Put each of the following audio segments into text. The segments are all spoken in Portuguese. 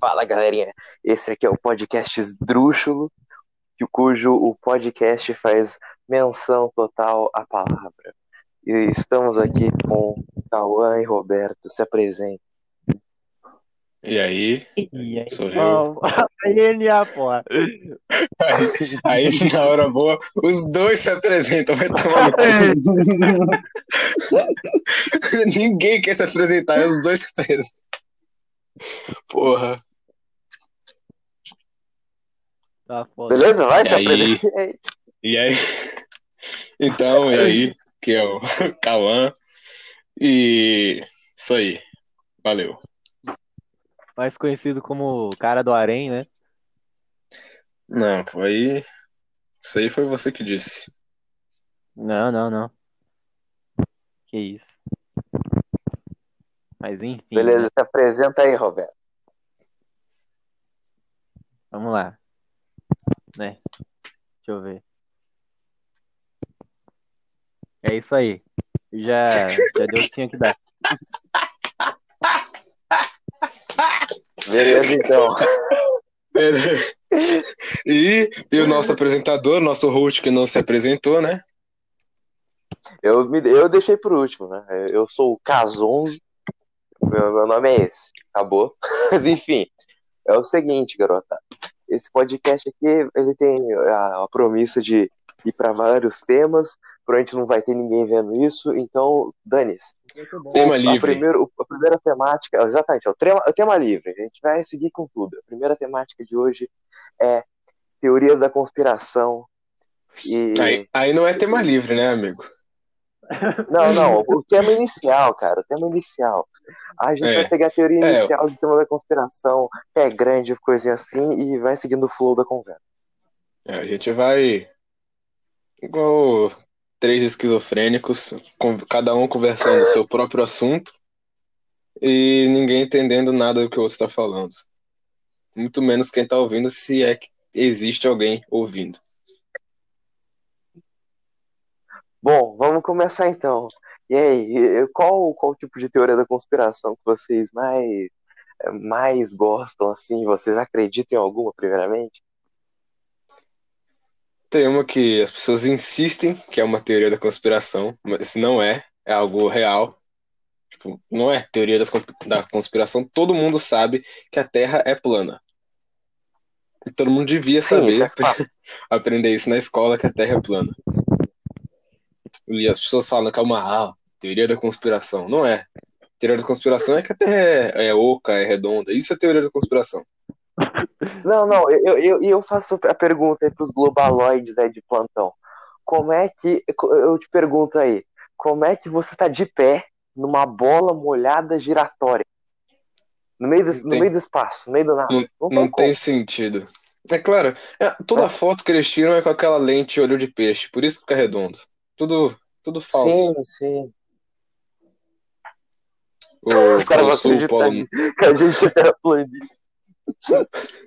Fala galerinha, esse aqui é o podcast Esdrúxulo, cujo o podcast faz menção total à palavra. E estamos aqui com Cauã e Roberto, se apresentem. E aí? E aí, Sou eu. Aí, NA, porra. Aí, na hora boa, os dois se apresentam, vai tomar no cu. Ninguém quer se apresentar, os dois se apresentam. Porra. Tá foda. Beleza? Vai, E se aí? E aí? Então, e aí? Que é o Cauã. E isso aí. Valeu. Mais conhecido como cara do Arém, né? Não, foi. Isso aí foi você que disse. Não, não, não. Que isso. Mas enfim, Beleza, né? se apresenta aí, Roberto. Vamos lá. Né? Deixa eu ver. É isso aí. Já, já deu o que tinha que dar. Beleza, então. E, e o nosso apresentador, nosso host que não se apresentou, né? Eu, me, eu deixei por último, né? Eu sou o Cazonzo. Meu, meu nome é esse. Acabou. Mas enfim, é o seguinte, garota. Esse podcast aqui, ele tem a, a promissa de ir para vários temas. Provavelmente não vai ter ninguém vendo isso, então dane-se. Tema a, livre. primeiro- a primeira temática, exatamente, é o tema, é o tema livre. A gente vai seguir com tudo. A primeira temática de hoje é teorias da conspiração. E... Aí, aí não é tema livre, né, amigo? Não, não, o tema inicial, cara, o tema inicial. A gente É. vai pegar a teoria É. inicial do tema da conspiração, que é grande, coisinha assim, e vai seguindo o flow da conversa. É, a gente vai igual três esquizofrênicos, com- cada um conversando o seu próprio assunto e ninguém entendendo nada do que o outro está falando. Muito menos quem está ouvindo, se é que existe alguém ouvindo. Bom, vamos começar então. E aí, qual, qual tipo de teoria da conspiração que vocês mais, mais gostam, assim? Vocês acreditam em alguma, primeiramente? Tem uma que as pessoas insistem que é uma teoria da conspiração, mas não é, é algo real. Tipo, não é teoria das da conspiração, todo mundo sabe que a Terra é plana. E todo mundo devia Sim, isso é saber aprender isso na escola que a Terra é plana. E as pessoas falam que é uma ah, teoria da conspiração. Não é. Teoria da conspiração é que a Terra é, é oca, é redonda. Isso é teoria da conspiração. Não, não, eu, eu, eu faço a pergunta aí pros globaloides aí de plantão. Como é que, eu te pergunto aí, como é que você tá de pé numa bola molhada giratória? No meio do, Não no tem- meio do espaço, no meio do nada. Não, Não tem tem sentido. É claro, é, toda foto que eles tiram é com aquela lente olho de peixe, por isso que fica redondo. Tudo, tudo falso. Sim, sim. O Os caras vão acreditar nisso, que a gente é planista.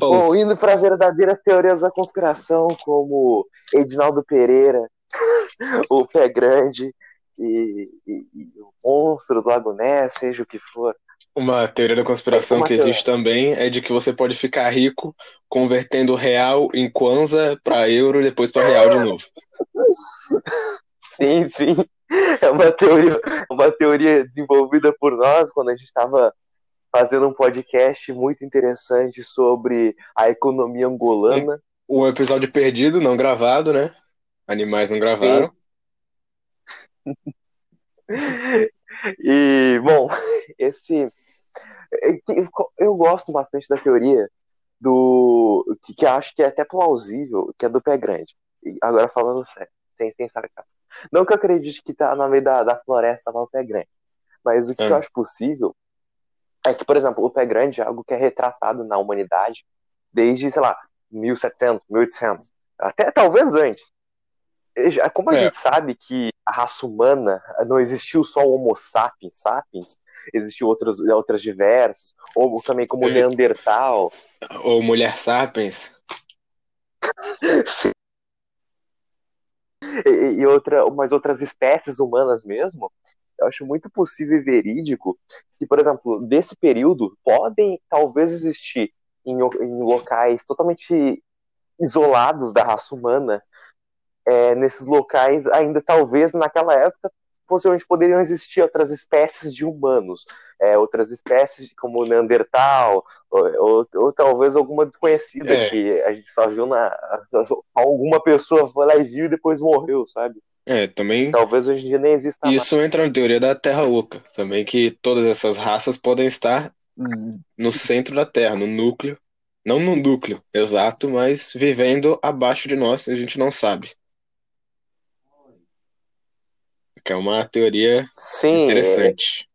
Polo Bom, indo para verdadeiras teorias da conspiração, como Edinaldo Pereira, o Pé Grande e, e- e o Monstro do Lago Ness, seja o que for. Uma teoria da conspiração que existe também é de que você pode ficar rico convertendo real em kwanza para euro e depois para real de novo. Sim, sim. É uma teoria, uma teoria desenvolvida por nós quando a gente estava fazendo um podcast muito interessante sobre a economia angolana. O episódio perdido, não gravado, né? Animais não gravaram. E, bom, esse. é Eu gosto bastante da teoria do. que, que acho que é até plausível, que é do pé grande. Agora falando sério, sem, sem sarcasmo. Não que eu acredite que tá no meio da, da floresta lá o pé grande. Mas o que Ah. eu acho possível é que, por exemplo, o pé grande é algo que é retratado na humanidade desde, sei lá, 1700, 1800, até talvez antes. Como a É. gente sabe que a raça humana não existiu só o Homo sapiens sapiens, existiu outros, outras diversos, ou também como o É. Neandertal. Ou Mulher Sapiens. e, e outra, umas outras espécies humanas mesmo, eu acho muito possível e verídico que, por exemplo, desse período podem talvez existir em, em locais totalmente isolados da raça humana, é, nesses locais, ainda talvez naquela época, possivelmente poderiam existir outras espécies de humanos, é, outras espécies como Neandertal, ou, ou, ou talvez alguma desconhecida É. que a gente só viu na. Alguma pessoa foi lá e viu e depois morreu, sabe? É, também Talvez hoje em dia nem exista mais. isso entra na teoria da Terra Oca, também que todas essas raças podem estar no centro da Terra, no núcleo, não no núcleo exato, mas vivendo abaixo de nós, a gente não sabe. Que é uma teoria Sim, interessante.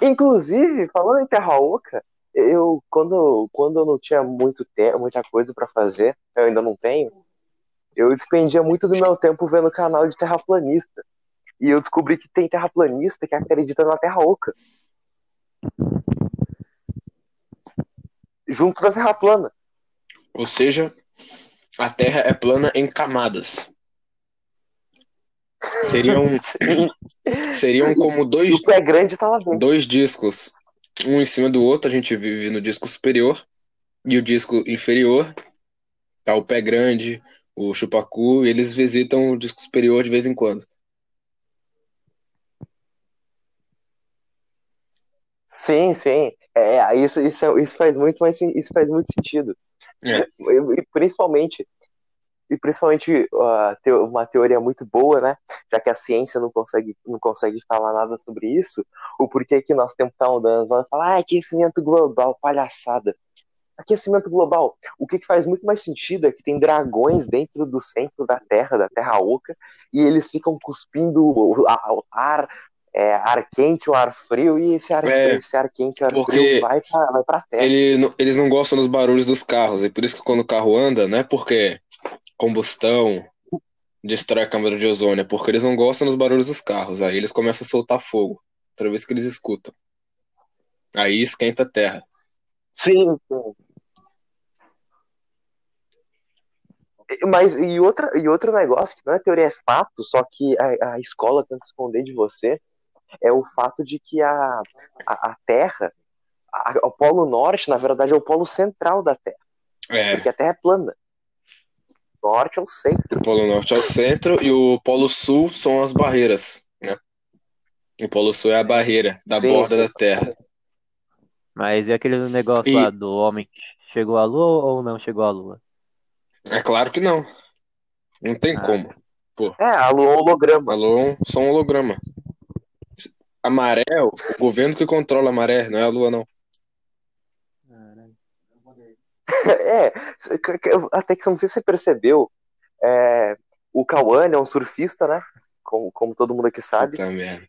Inclusive, falando em Terra Oca, eu quando, quando eu não tinha muito tempo, muita coisa pra fazer, eu ainda não tenho, eu despendia muito do meu tempo vendo canal de terraplanista. E eu descobri que tem terraplanista que acredita na Terra Oca. Junto da Terra plana. Ou seja, a Terra é plana em camadas. Seriam, seriam como dois, o pé grande tá lá dentro. dois discos, um em cima do outro. A gente vive no disco superior e o disco inferior. Tá o pé grande, o chupacu, e eles visitam o disco superior de vez em quando. Sim, sim. É, isso, isso, é- isso faz muito isso faz muito sentido. É. Principalmente, e principalmente te- uma teoria muito boa, né? Já que a ciência não consegue, não consegue falar nada sobre isso, o porquê que nosso tempo tá mudando. Vão falar, ah, aquecimento global, palhaçada. Aquecimento global. O que, que faz muito mais sentido é que tem dragões dentro do centro da Terra, da Terra Oca, e eles ficam cuspindo o o ar, é, ar quente ou ar frio, e esse ar, É, esse ar quente ou ar frio vai pra, vai pra Terra. Ele, eles não gostam dos barulhos dos carros, e por isso que quando o carro anda, não é porque combustão destrói a câmara de ozônio, é porque eles não gostam dos barulhos dos carros. Aí eles começam a soltar fogo, toda vez que eles escutam. Aí esquenta a terra. Sim, sim. Mas e, outra, e outro negócio que não é teoria, é fato, só que a, a escola tenta esconder de você, é o fato de que a, a, a Terra, a- o Polo Norte, na verdade, é o polo central da Terra, É, porque a Terra é plana. Norte é o centro. o Polo Norte é o centro e o Polo Sul são as barreiras, né? O Polo Sul é a barreira da Sim, borda sim. da Terra. Mas e aquele negócio E- lá do homem que chegou à Lua ou não chegou à Lua? É claro que não. Não tem Ah. como. É, a Lua é um holograma. Alô, é só um holograma. A maré, o governo que controla a maré, não é a Lua, não. É, até que não sei se você percebeu, é, o Cauã é um surfista, né? Como, como todo mundo aqui sabe.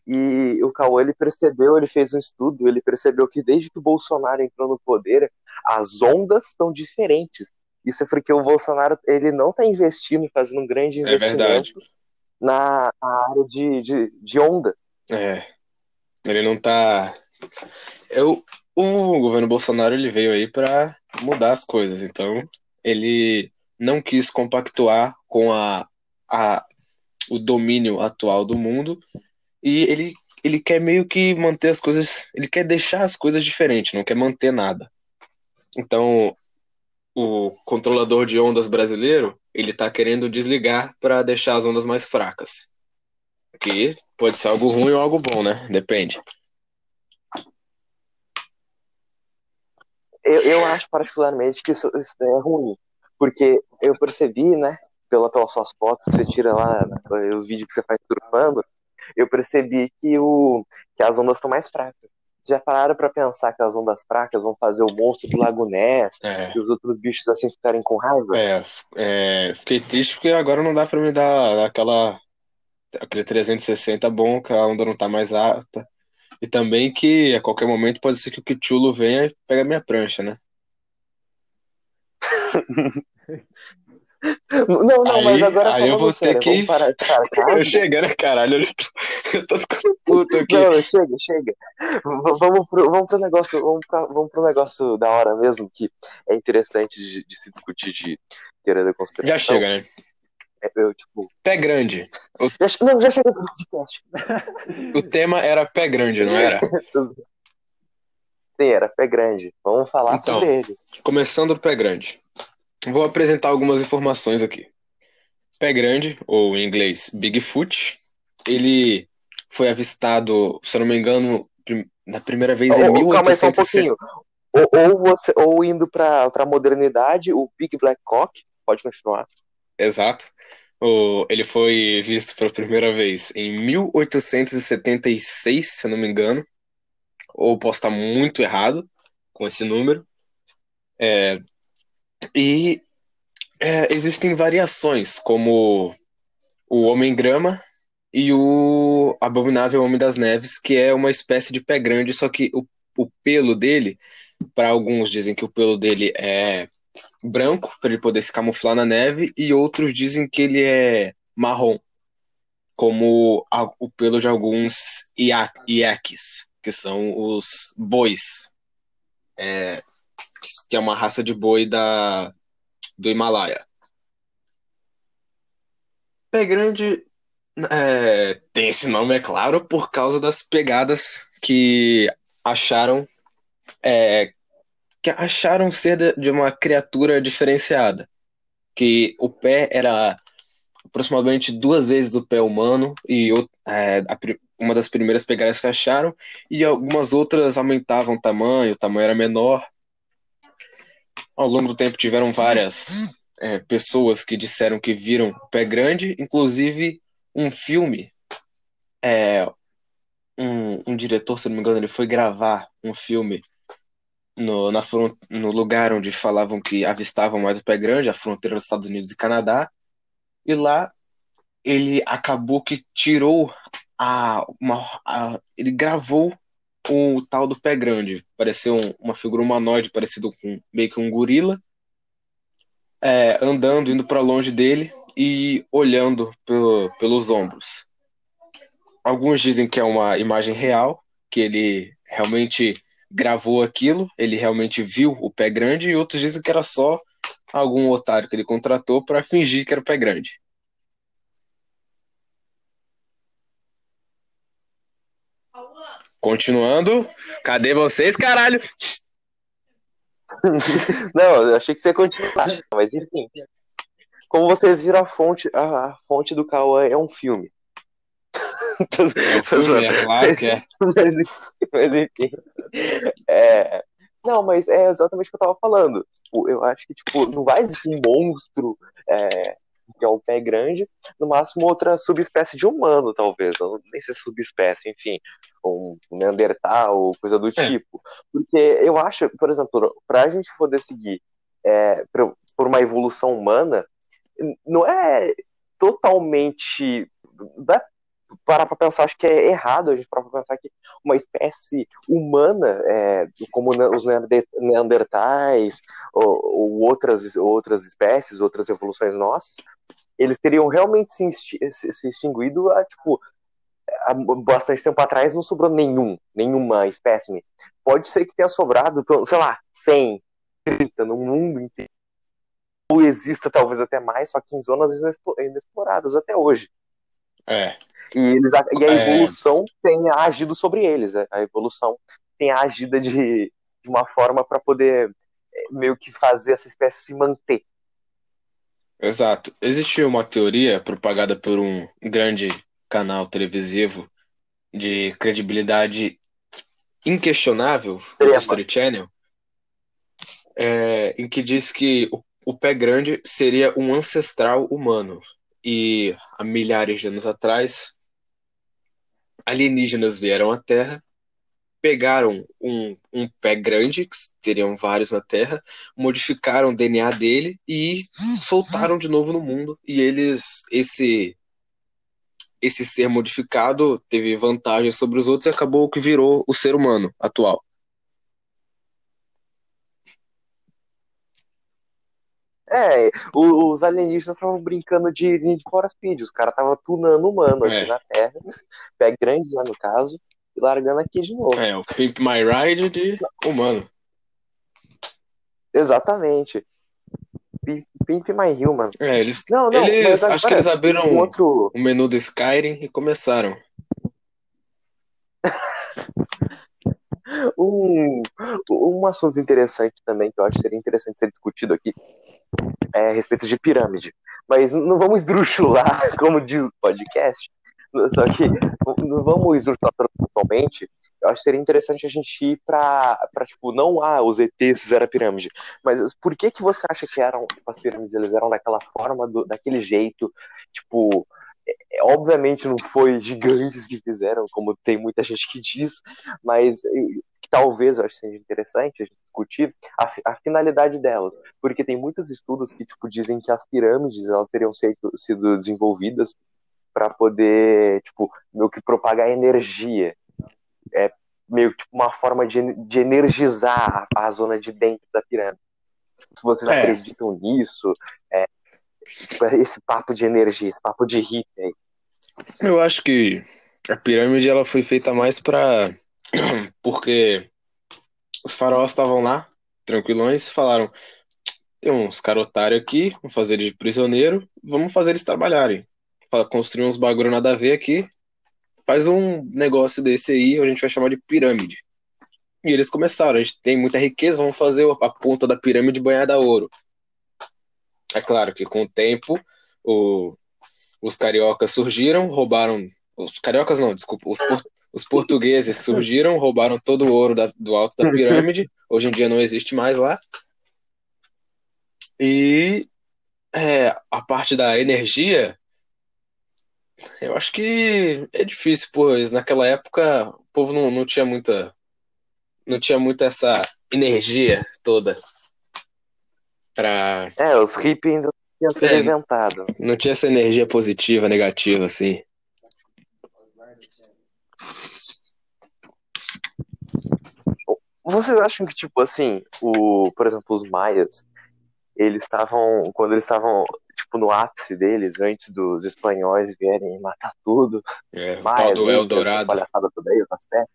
E o Cauã, ele percebeu, ele fez um estudo, ele percebeu que desde que o Bolsonaro entrou no poder, as ondas estão diferentes. Isso é porque o Bolsonaro, ele não está investindo, fazendo um grande É investimento verdade. na, na área de, de, de onda. É. Ele não tá. Eu, o governo Bolsonaro ele veio aí pra mudar as coisas. Então, ele não quis compactuar com a, a, o domínio atual do mundo e ele, ele quer meio que manter as coisas. Ele quer deixar as coisas diferentes, não quer manter nada. Então, o controlador de ondas brasileiro, ele tá querendo desligar para deixar as ondas mais fracas. Que pode ser algo ruim ou algo bom, né? Depende. Eu, eu acho particularmente que isso, isso é ruim, porque eu percebi, né, pela, pelas suas fotos que você tira lá, né, os vídeos que você faz surfando, eu percebi que, o, que as ondas estão mais fracas. Já pararam pra pensar que as ondas fracas vão fazer o monstro do Lago Ness É, e os outros bichos assim ficarem com raiva? é, é, fiquei triste porque agora não dá pra me dar aquela, aquele 360 bom, que a onda não tá mais alta. E também que a qualquer momento pode ser que o Kichulo venha e pegue a minha prancha, né? Não, não, Aí- mas agora aí eu vou ter sério, que- vamos parar de sarcasmo? Chega, né, caralho? Eu tô, eu tô ficando puto aqui. Não, chega, chega. Vamos pro, vamos pro negócio, vamos, pra, vamos pro negócio da hora mesmo, que é interessante de, de se discutir de teoria da conspiração. Já chega, né? Eu, tipo, Pé grande. che- não, já chega esse podcast. O tema era pé grande, não era? Sim, era pé grande. Vamos falar Então. sobre ele. Começando o pé grande. Vou apresentar algumas informações aqui. Pé grande, ou em inglês Bigfoot, ele foi avistado, se eu não me engano, na primeira vez em um 1870. pouquinho. Ou, ou, ou indo pra, pra modernidade, o Big Black Cock, pode continuar. Exato. O- ele foi visto pela primeira vez em 1876, se não me engano. Ou posso estar muito errado com esse número. É, e é, existem variações, como o Homem-Grama e o Abominável Homem das Neves, que é uma espécie de pé grande, só que o, o pelo dele, para alguns dizem que o pelo dele é branco para ele poder se camuflar na neve e outros dizem que ele é marrom, como a- o pelo de alguns ia- iaques, que são os bois, é, que é uma raça de boi da, do Himalaia. Pé grande é, tem esse nome, é claro, por causa das pegadas que acharam é, que acharam ser de- uma criatura diferenciada, que o pé era aproximadamente duas vezes o pé humano e é, uma das primeiras pegadas que acharam e algumas outras aumentavam o tamanho, o tamanho era menor. Ao longo do tempo tiveram várias é, pessoas que disseram que viram o pé grande, inclusive um filme, é, um, um diretor, se não me engano, ele foi gravar um filme no, na, fron- no lugar onde falavam que avistavam mais o pé grande, a fronteira dos Estados Unidos e Canadá, e lá ele acabou que tirou a, uma, a- ele gravou o tal do pé grande, pareceu um- uma figura humanoide parecido com meio que um gorila, é, andando, indo para longe dele e olhando pelo- pelos ombros. Alguns dizem que é uma imagem real, que ele realmente gravou aquilo, ele realmente viu o pé grande, e outros dizem que era só algum otário que ele contratou para fingir que era o pé grande. Continuando, cadê vocês, caralho? Não, eu achei que você ia continuar, mas enfim. Como vocês viram, a fonte, a, fonte do Cauã é um filme. É filme, é claro que é. mas, mas enfim. É, não, mas é exatamente o que eu tava falando. Tipo, eu acho que tipo, não vai existir um monstro é, que é o pé grande, no máximo outra subespécie de humano, talvez. Ou nem sei se é subespécie, enfim. Um Neandertal ou coisa do tipo. Porque eu acho, por exemplo, pra gente poder seguir é, pra- por uma evolução humana, não é totalmente. Não é parar pra pensar, acho que é errado a gente parar pra pensar que uma espécie humana, é, como os neander- neandertais ou, ou outras, outras espécies, outras evoluções nossas, eles teriam realmente se, se- extinguido há, tipo, há bastante tempo atrás não sobrou nenhum, nenhuma espécime. Pode ser que tenha sobrado, sei lá, 100, 30 no mundo inteiro. Ou exista talvez até mais, só que em zonas inexplo- inexploradas até hoje. É, E, eles, e a É. evolução tem agido sobre eles. né? A evolução tem agido de, de uma forma para poder é, meio que fazer essa espécie se manter. exato. Existe uma teoria propagada por um grande canal televisivo de credibilidade inquestionável, o. History Channel, é, em que diz que o, o pé grande seria um ancestral humano. E há milhares de anos atrás, alienígenas vieram à Terra, pegaram um, um pé grande, que teriam vários na Terra, modificaram o DNA dele e soltaram de novo no mundo. E eles, esse esse ser modificado teve vantagens sobre os outros e acabou que virou o ser humano atual. É, os alienígenas estavam brincando de Need for Speed, os caras estavam tunando humano aqui É. na Terra, pé grande já no caso, e largando aqui de novo. É, o Pimp My Ride de humano. Exatamente. Pimp, My Human. É, eles, Não, não, eles acho que eles abriram um outro. o menu do Skyrim e começaram. Um, um assunto interessante também, que eu acho que seria interessante ser discutido aqui, é a respeito de pirâmide. Mas não vamos esdrúxular, como diz o podcast. Só que não vamos esdrúxular totalmente. Eu acho que seria interessante a gente ir pra, pra tipo, não, ah, os ETs fizeram a pirâmide. Mas por que que você acha que eram, tipo, as pirâmides, eles eram daquela forma, do, daquele jeito? Tipo, obviamente não foi gigantes que fizeram, como tem muita gente que diz, mas que talvez eu acho que seja interessante a gente discutir a, a finalidade delas, porque tem muitos estudos que tipo dizem que as pirâmides elas teriam sido, sido desenvolvidas para poder tipo meio que propagar energia, é meio que tipo uma forma de, de energizar a, a zona de dentro da pirâmide. Se vocês É. acreditam nisso, é, esse papo de energia, esse papo de hippie aí. Eu acho que a pirâmide ela foi feita mais pra. porque os faraós estavam lá, tranquilões, falaram: tem uns caras otários aqui, vamos fazer eles de prisioneiro, vamos fazer eles trabalharem. Construir uns bagulho nada a ver aqui, faz um negócio desse aí, a gente vai chamar de pirâmide. E eles começaram, a gente tem muita riqueza, vamos fazer a ponta da pirâmide banhada a ouro. É claro que com o tempo, o- os cariocas surgiram, roubaram. Os cariocas não, desculpa. Os, os portugueses surgiram, roubaram todo o ouro da- do alto da pirâmide. Hoje em dia não existe mais lá. E é, a parte da energia, eu acho que é difícil, pois naquela época o povo não, não tinha muita. Não tinha muita essa energia toda pra. É, os hippies ainda não tinham sido É. inventados. Não tinha essa energia positiva, negativa, assim. Vocês acham que, tipo, assim, o, por exemplo, os maias, eles estavam, quando eles estavam, tipo, no ápice deles, antes dos espanhóis vierem matar tudo, É, o maias, tal do incas, Eldorado. aí, aztecas,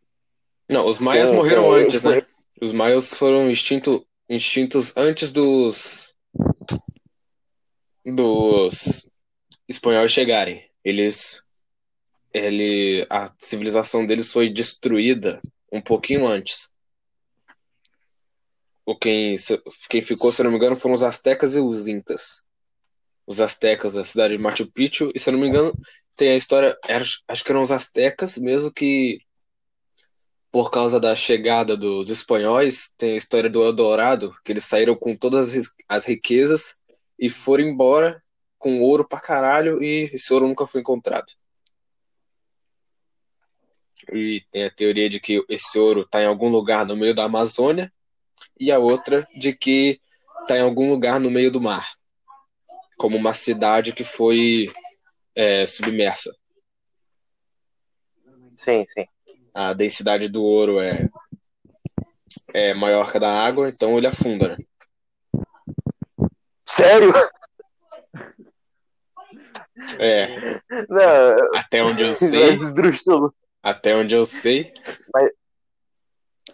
Não, os maias Sim, morreram sim, antes, né? Os maias foram extinto, extintos antes dos dos espanhóis chegarem. Eles ele a civilização deles foi destruída um pouquinho antes. O quem quem ficou, se não me engano, foram os astecas e os incas. Os astecas da cidade de Machu Picchu, e se não me engano, tem a história, acho que eram os astecas mesmo que por causa da chegada dos espanhóis, tem a história do Eldorado, que eles saíram com todas as riquezas e foram embora com ouro pra caralho e esse ouro nunca foi encontrado. E tem a teoria de que esse ouro tá em algum lugar no meio da Amazônia e a outra de que tá em algum lugar no meio do mar, como uma cidade que foi é, submersa. sim, sim. A densidade do ouro é, é maior que a da água, então ele afunda, né? Sério? É, Não, até onde eu sei, mas esdrúxulo. até onde eu sei.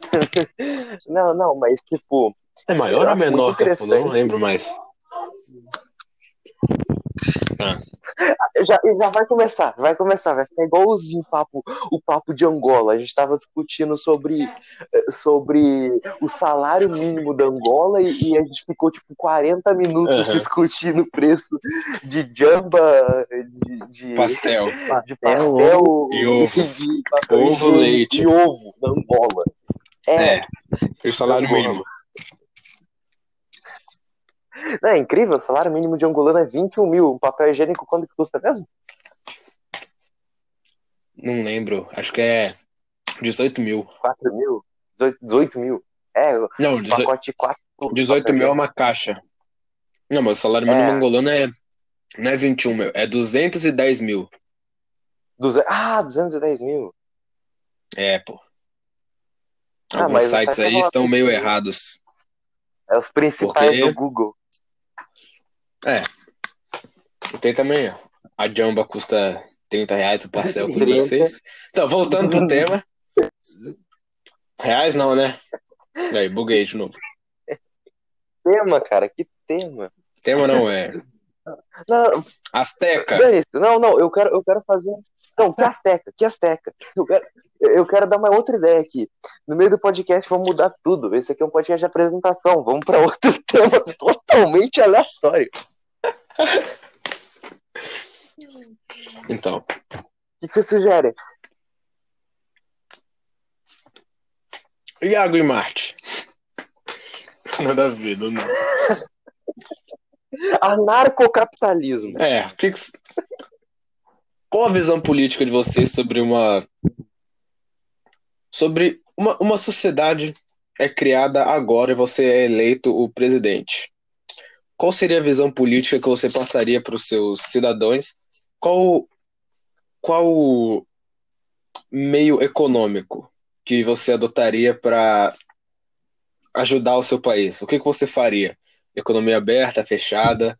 Não, não, mas, tipo, É maior ou menor que a não lembro mais. Já, já vai começar, vai começar, vai ficar igualzinho o papo, o papo de Angola. A gente estava discutindo sobre, eh, sobre o salário mínimo da Angola e, e a gente ficou tipo 40 minutos Aham. discutindo o preço de jamba, de, de, Pastel. de pastel e ovo. de Ovo, de- leite. e ovo da Angola. É, É, e o salário Angola. mínimo. Não, é incrível, o salário mínimo de angolano é 21 mil. Um papel higiênico quanto que custa mesmo? Não lembro. Acho que é 18 mil. 4 mil? 18, 18 mil? É, o Não, 18, pacote de 4 18 mil é uma caixa. Não, mas o salário mínimo É. angolano é. Não é 21 mil, é 210 mil. Duze- Ah, 210 mil. É, pô. Ah, Alguns mas o sites site aí estão meio errados. É os principais Porque- do Google. Tem também, ó. A jamba custa 30 reais, o pastel custa 30. 6. Então, voltando pro tema. Reais não, né? Aí, buguei de novo. Tema, cara, que tema. Tema não é. Não, Azteca. dane-se. não, não, eu quero, eu quero fazer. Não, que Azteca, que Azteca. Eu quero, eu quero dar uma outra ideia aqui. No meio do podcast, vamos mudar tudo. Esse aqui é um podcast de apresentação. Vamos para outro tema totalmente aleatório. Então, O que você sugere? Iago e Marte. Nada a ver, não. Anarcocapitalismo. É, que que... qual a visão política de vocês sobre uma sobre uma, uma sociedade é criada agora e você é eleito o presidente? Qual seria a visão política que você passaria para os seus cidadãos? Qual qual meio econômico que você adotaria para ajudar o seu país? O que que você faria? Economia aberta, fechada?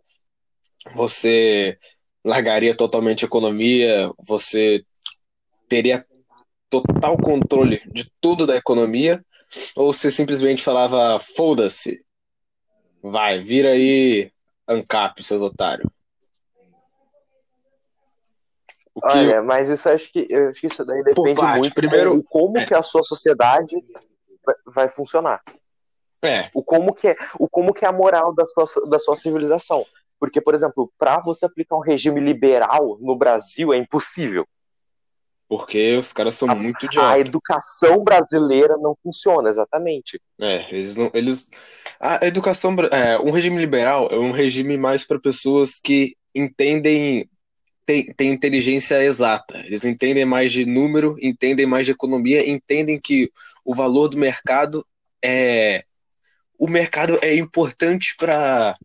Você largaria totalmente a economia? Você teria total controle de tudo da economia? Ou você simplesmente falava, foda-se, vai, vira aí ANCAP, seus otários? Que, Olha, mas isso acho que, acho que isso daí depende parte, muito primeiro- do como é. que a sua sociedade vai- vai funcionar. é, o como que é, o como que é a moral da sua, da sua civilização. Porque, por exemplo, para você aplicar um regime liberal no Brasil é impossível. Porque os caras são muito A idiotas. educação brasileira não funciona, exatamente. É, eles não, eles a educação, é, um regime liberal é um regime mais para pessoas que entendem tem, tem inteligência exata. Eles entendem mais de número, entendem mais de economia, entendem que o valor do mercado é o mercado é importante para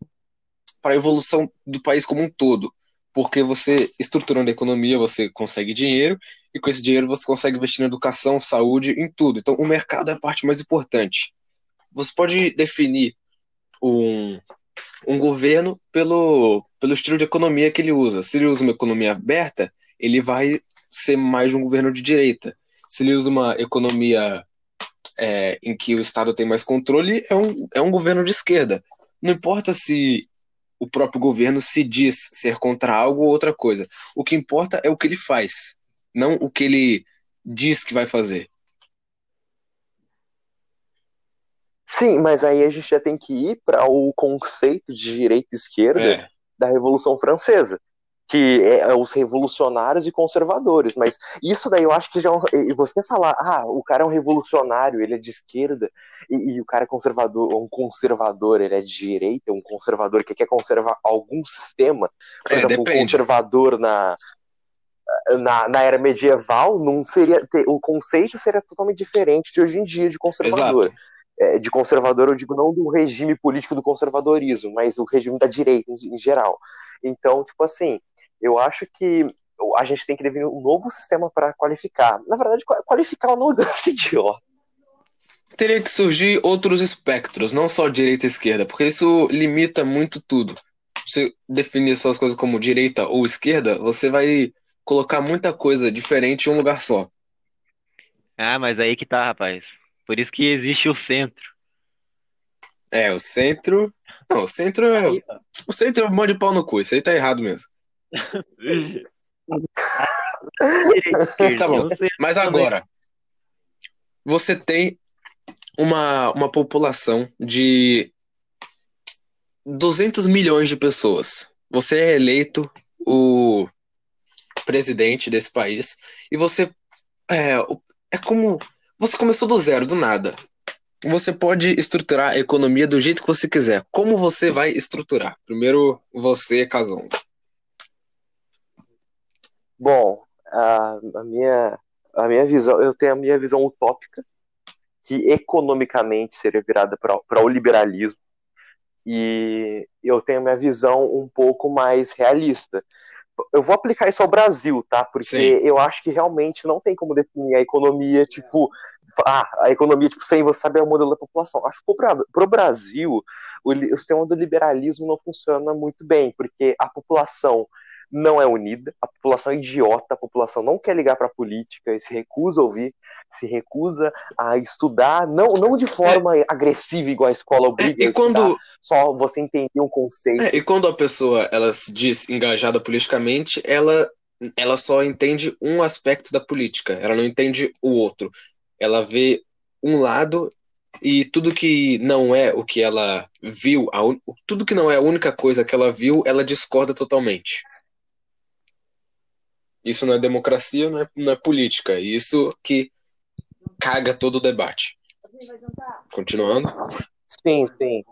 a evolução do país como um todo, porque você estruturando a economia, você consegue dinheiro e com esse dinheiro você consegue investir na educação, saúde, em tudo. Então, o mercado é a parte mais importante. Você pode definir um, um governo pelo, pelo estilo de economia que ele usa. Se ele usa uma economia aberta, ele vai ser mais um governo de direita. Se ele usa uma economia é, em que o Estado tem mais controle, é um, é um governo de esquerda. Não importa se o próprio governo se diz ser contra algo ou outra coisa. O que importa é o que ele faz, não o que ele diz que vai fazer. Sim, mas aí a gente já tem que ir para o conceito de direita e esquerda É, da Revolução Francesa, que é, é os revolucionários e conservadores. Mas isso daí eu acho que já. é você falar, ah, o cara é um revolucionário, ele é de esquerda, e, e o cara é conservador, um conservador, ele é de direita, um conservador que quer conservar algum sistema. Por É, exemplo, um conservador na. Na, na era medieval, não seria o conceito seria totalmente diferente de hoje em dia de conservador exato. É, de conservador, eu digo não do regime político do conservadorismo, mas do regime da direita em, em geral. Então, tipo assim, eu acho que a gente tem que definir um novo sistema para qualificar. Na verdade, qua- qualificar é um negócio idiota. Teria que surgir outros espectros, não só direita e esquerda, porque isso limita muito tudo. Se definir só as coisas como direita ou esquerda, você vai colocar muita coisa diferente em um lugar só. Ah, mas aí que tá, rapaz. Por isso que existe o centro. É, o centro. Não, o centro é. O centro é um monte de pau no cu, isso aí tá errado mesmo. Tá bom. Mas agora, você tem uma, uma população de 200 milhões de pessoas. Você é eleito o presidente desse país e você é, é como você começou do zero, do nada. Você pode estruturar a economia do jeito que você quiser. Como você vai estruturar? Primeiro, você, Casonzo. Bom, a, a minha, a minha visão, eu tenho a minha visão utópica, que economicamente seria virada para o liberalismo, e eu tenho a minha visão um pouco mais realista. Eu vou aplicar isso ao Brasil, tá? Porque Sim. eu acho que realmente não tem como definir a economia, tipo, ah, a economia, tipo, sem você saber o modelo da população. Acho que para o Brasil, o, sistema do liberalismo não funciona muito bem, porque a população não é unida, a população é idiota, a população não quer ligar para a política e se recusa a ouvir, se recusa a estudar, não, não de forma é. agressiva igual a escola obriga é, e quando só você entender um conceito. É, e quando a pessoa ela se diz engajada politicamente, ela ela só entende um aspecto da política, ela não entende o outro. Ela vê um lado e tudo que não é o que ela viu, a, tudo que não é a única coisa que ela viu, ela discorda totalmente. Isso não é democracia, não é, não é política. Isso que caga todo o debate. Continuando. Sim, sim.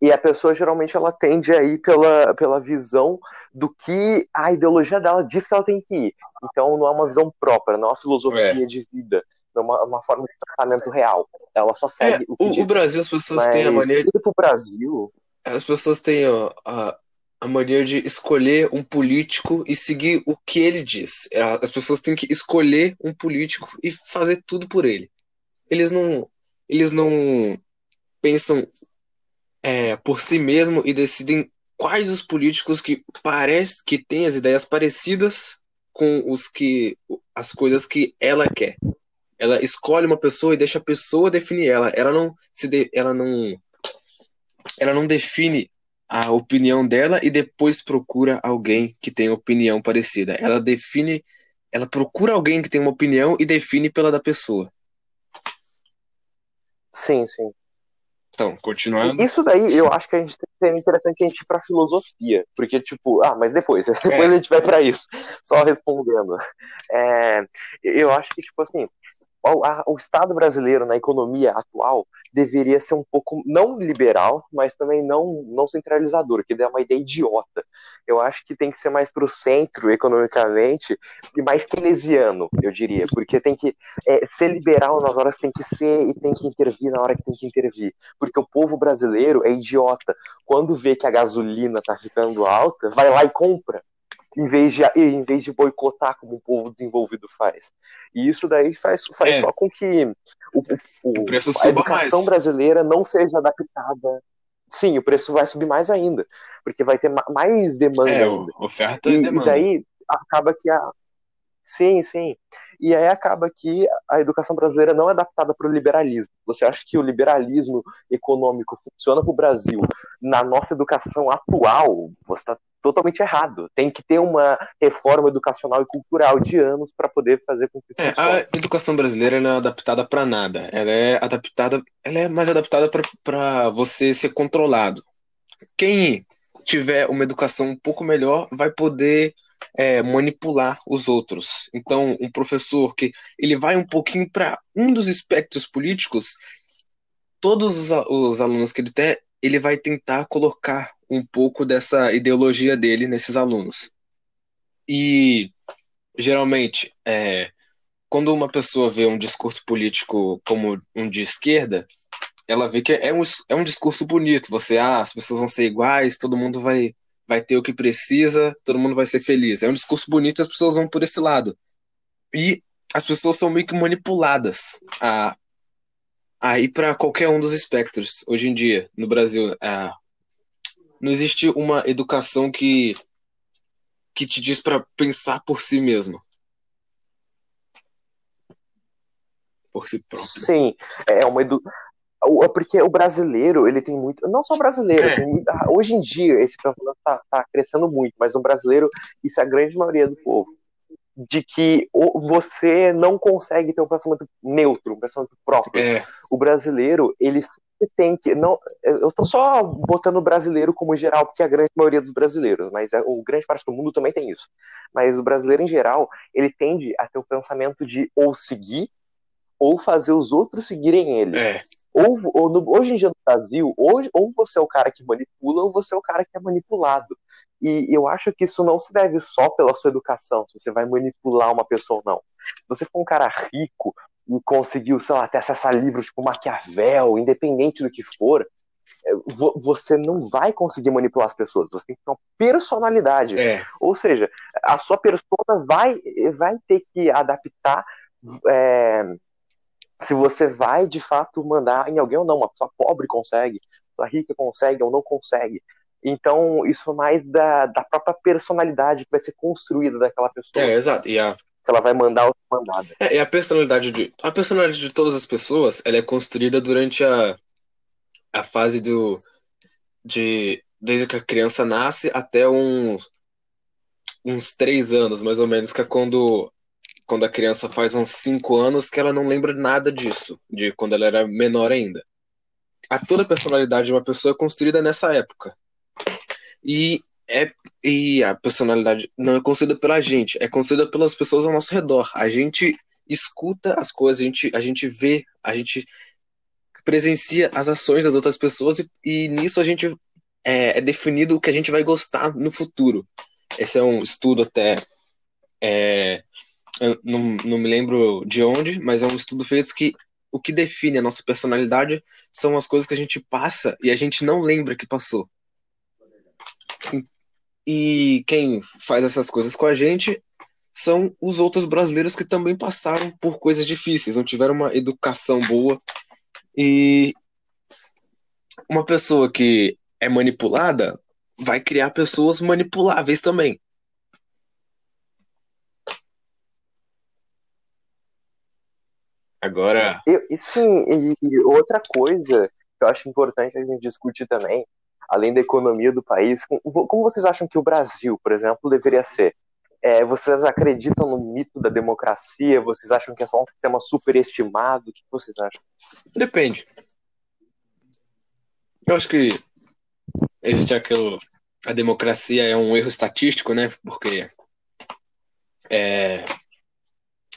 E a pessoa geralmente ela tende a ir pela, pela visão do que a ideologia dela diz que ela tem que ir. Então não é uma visão própria, não é uma filosofia é. de vida é uma, uma forma de tratamento real. Ela só segue é, o, o, o Brasil, as pessoas Mas, têm a mania. Pro Brasil. As pessoas têm ó, a, a mania de escolher um político e seguir o que ele diz. É, as pessoas têm que escolher um político e fazer tudo por ele. Eles não, eles não pensam é, por si mesmo e decidem quais os políticos que parece que têm as ideias parecidas com os que as coisas que ela quer ela escolhe uma pessoa e deixa a pessoa definir ela. Ela não se de, ela não ela não define a opinião dela e depois procura alguém que tem opinião parecida. Ela define, ela procura alguém que tem uma opinião e define pela da pessoa. Sim, sim. Então, continuando. Isso daí eu acho que a gente tem interessante a gente ir pra filosofia. Porque, tipo, ah, mas depois, depois é. a gente vai para isso. Só respondendo. É, eu acho que, tipo assim, o Estado brasileiro na economia atual deveria ser um pouco não liberal, mas também não não centralizador, que é uma ideia idiota. Eu acho que tem que ser mais para o centro economicamente e mais keynesiano, eu diria, porque tem que é, ser liberal nas horas que tem que ser e tem que intervir na hora que tem que intervir, porque o povo brasileiro é idiota. Quando vê que a gasolina está ficando alta, vai lá e compra em vez de, em vez de boicotar como o povo desenvolvido faz. E isso daí faz, faz é. só com que o, o, o a educação mais. brasileira não seja adaptada. Sim, o preço vai subir mais ainda, porque vai ter mais demanda é, ainda. Oferta e, e demanda. E daí acaba que a, Sim, sim. E aí acaba que a educação brasileira não é adaptada para o liberalismo. Você acha que o liberalismo econômico funciona para o Brasil na nossa educação atual? Você está totalmente errado. Tem que ter uma reforma educacional e cultural de anos para poder fazer com que é, A educação brasileira não é adaptada para nada. Ela é adaptada, ela é mais adaptada para você ser controlado. Quem tiver uma educação um pouco melhor vai poder é, manipular os outros. Então, um professor que ele vai um pouquinho para um dos espectros políticos, todos os, os alunos que ele tem, ele vai tentar colocar um pouco dessa ideologia dele nesses alunos. E geralmente, é, quando uma pessoa vê um discurso político como um de esquerda, ela vê que é um, é um discurso bonito. Você, ah, as pessoas vão ser iguais, todo mundo vai vai ter o que precisa, todo mundo vai ser feliz. É um discurso bonito as pessoas vão por esse lado. E as pessoas são meio que manipuladas a, a ir para qualquer um dos espectros. Hoje em dia, no Brasil, a, não existe uma educação que, que te diz para pensar por si mesmo. Por si próprio. Sim, é uma educação porque o brasileiro, ele tem muito. Não só brasileiro, é. muito, hoje em dia esse pensamento está tá crescendo muito, mas o brasileiro, isso é a grande maioria do povo. De que você não consegue ter um pensamento neutro, um pensamento próprio. É. O brasileiro, ele tem que. Não, eu estou só botando o brasileiro como geral, porque a grande maioria dos brasileiros, mas é, o grande parte do mundo também tem isso. Mas o brasileiro, em geral, ele tende a ter o pensamento de ou seguir ou fazer os outros seguirem ele. É. Ou, ou no, hoje em dia no Brasil, ou, ou você é o cara que manipula, ou você é o cara que é manipulado. E eu acho que isso não se deve só pela sua educação, se você vai manipular uma pessoa ou não. Se você for um cara rico e conseguiu, sei lá, ter acesso a livros tipo Maquiavel, independente do que for, é, você não vai conseguir manipular as pessoas. Você tem que ter uma personalidade. É. Ou seja, a sua persona vai, vai ter que adaptar. É, se você vai de fato mandar em alguém ou não, uma pessoa pobre consegue, uma pessoa rica consegue ou não consegue. Então, isso mais da, da própria personalidade que vai ser construída daquela pessoa. É, exato. E a, Se ela vai mandar ou mandada. é, e a personalidade de. A personalidade de todas as pessoas ela é construída durante a, a fase do. De, desde que a criança nasce até uns, uns três anos, mais ou menos, que é quando, quando a criança faz uns cinco anos que ela não lembra nada disso, de quando ela era menor ainda. A toda a personalidade de uma pessoa é construída nessa época. E, é, e a personalidade não é construída pela gente, é construída pelas pessoas ao nosso redor. A gente escuta as coisas, a gente, a gente vê, a gente presencia as ações das outras pessoas e, e nisso a gente é, é definido o que a gente vai gostar no futuro. Esse é um estudo até. é, não, não me lembro de onde, mas é um estudo feito que o que define a nossa personalidade são as coisas que a gente passa e a gente não lembra que passou. E quem faz essas coisas com a gente são os outros brasileiros que também passaram por coisas difíceis, não tiveram uma educação boa. E uma pessoa que é manipulada vai criar pessoas manipuláveis também. Agora, Eu, e sim, e, e outra coisa que eu acho importante a gente discutir também, além da economia do país, como, vocês acham que o Brasil, por exemplo, deveria ser? É, vocês acreditam no mito da democracia? Vocês acham que é só um sistema superestimado? O que vocês acham? depende. Eu acho que existe aquilo. A democracia é um erro estatístico, né? Porque é,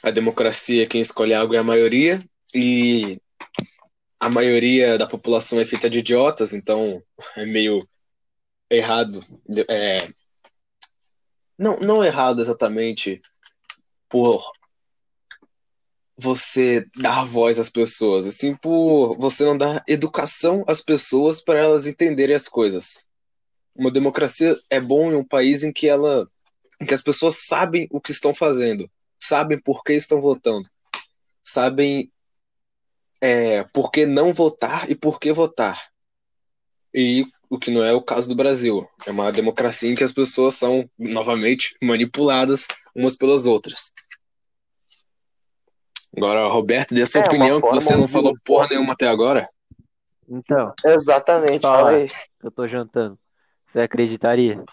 a democracia, quem escolhe algo é a maioria, e a maioria da população é feita de idiotas, então é meio errado. É, não, não errado exatamente por você dar voz às pessoas, assim por você não dar educação às pessoas para elas entenderem as coisas. Uma democracia é bom em um país em que ela, em que as pessoas sabem o que estão fazendo, sabem por que estão votando, sabem é, por que não votar e por que votar. E o que não é o caso do Brasil. É uma democracia em que as pessoas são, novamente, manipuladas umas pelas outras. Agora, Roberto, dê a sua É, opinião, que você não onde- falou porra nenhuma até agora. Então, Exatamente, Fala. fala aí. eu tô jantando. Você acreditaria?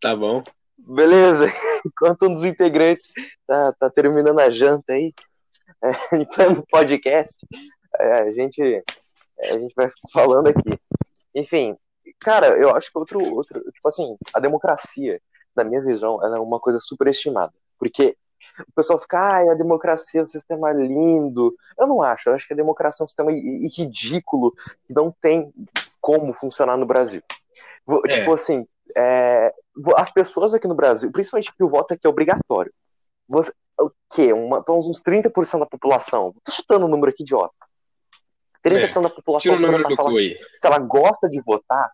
Tá bom. Beleza, enquanto um dos integrantes tá, tá terminando a janta aí, é, em pleno podcast, é, a, gente, é, a gente vai falando aqui. Enfim, cara, eu acho que outro, outro, tipo assim, a democracia, na minha visão, ela é uma coisa superestimada. Porque o pessoal fica, ai, a democracia é um sistema lindo. Eu não acho, eu acho que a democracia é um sistema ridículo que não tem como funcionar no Brasil. É. Tipo assim, é, as pessoas aqui no Brasil, principalmente que o voto aqui é obrigatório. Você, o quê? Uma, uns 30% da população. Tô chutando o número aqui idiota. 30% da população número se ela, se gosta de votar.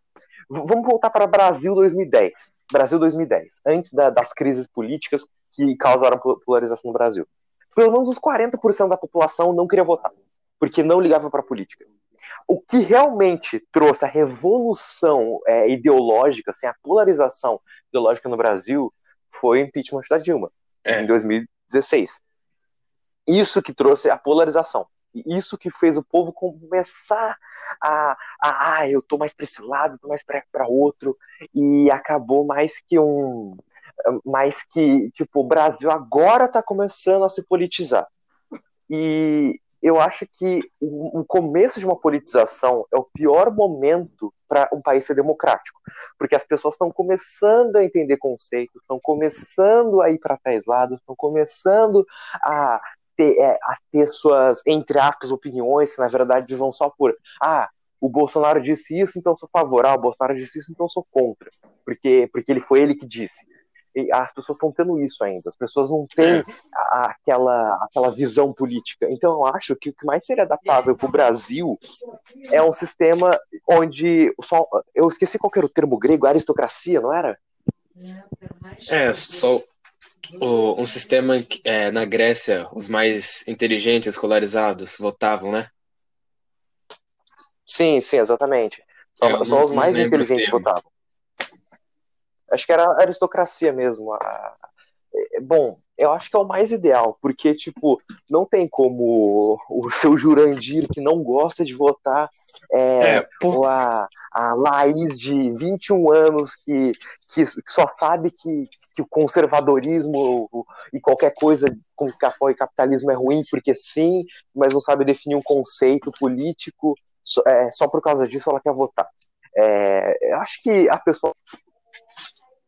Vamos voltar para Brasil 2010. Brasil 2010, antes da- das crises políticas que causaram po- polarização no Brasil. Pelo menos uns 40% da população não queria votar, porque não ligava para a política. O que realmente trouxe a revolução é, ideológica, assim, a polarização ideológica no Brasil, foi o impeachment da Dilma, É. em 2016. Isso que trouxe a polarização. Isso que fez o povo começar a, a ah, eu tô mais para esse lado, tô mais para outro, e acabou mais que um. Mais que, tipo, o Brasil agora tá começando a se politizar. E eu acho que o, começo de uma politização é o pior momento para um país ser democrático, porque as pessoas estão começando a entender conceitos, estão começando a ir para tais lados, estão começando a ter, é, a ter suas, entre aspas, opiniões, que na verdade vão só por, ah, o Bolsonaro disse isso, então sou favorável, o Bolsonaro disse isso, então sou contra, porque, porque ele foi ele que disse. As pessoas estão tendo isso ainda, as pessoas não têm a- aquela, aquela visão política. Então eu acho que o que mais seria adaptável para o Brasil é um sistema onde só, eu esqueci qual era o termo grego, aristocracia, não era? É, só o- um sistema em que, é, na Grécia, os mais inteligentes, escolarizados, votavam, né? Sim, sim, exatamente. Só, É, só os mais inteligentes votavam. Acho que era a aristocracia mesmo. a- é, Bom, eu acho que é o mais ideal, porque, tipo, não tem como o seu Jurandir, que não gosta de votar, é, É, por- ou a, a Laís de 21 anos que, que só sabe que, que o conservadorismo e qualquer coisa com que apoia o capitalismo é ruim porque sim, mas não sabe definir um conceito político, só, é, só por causa disso ela quer votar. É, eu acho que a pessoa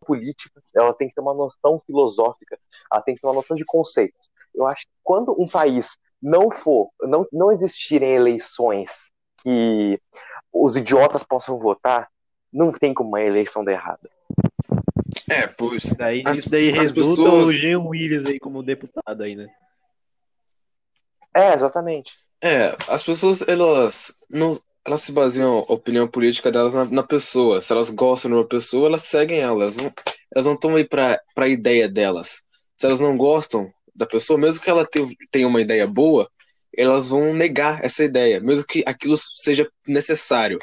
política ela tem que ter uma noção filosófica, ela tem que ter uma noção de conceitos. Eu acho que quando um país não for, não, não existirem eleições que os idiotas possam votar, não tem como uma eleição dar errada. é, pois. Daí, As- isso daí as resulta pessoas- o Jean Willis aí como deputado aí, né? É, exatamente. É, as pessoas, elas não, elas se baseiam a opinião política delas na, na pessoa. Se elas gostam de uma pessoa, elas seguem ela. Elas não, elas não estão aí pra, pra ideia delas. Se elas não gostam da pessoa, mesmo que ela te- tenha uma ideia boa, elas vão negar essa ideia, mesmo que aquilo seja necessário.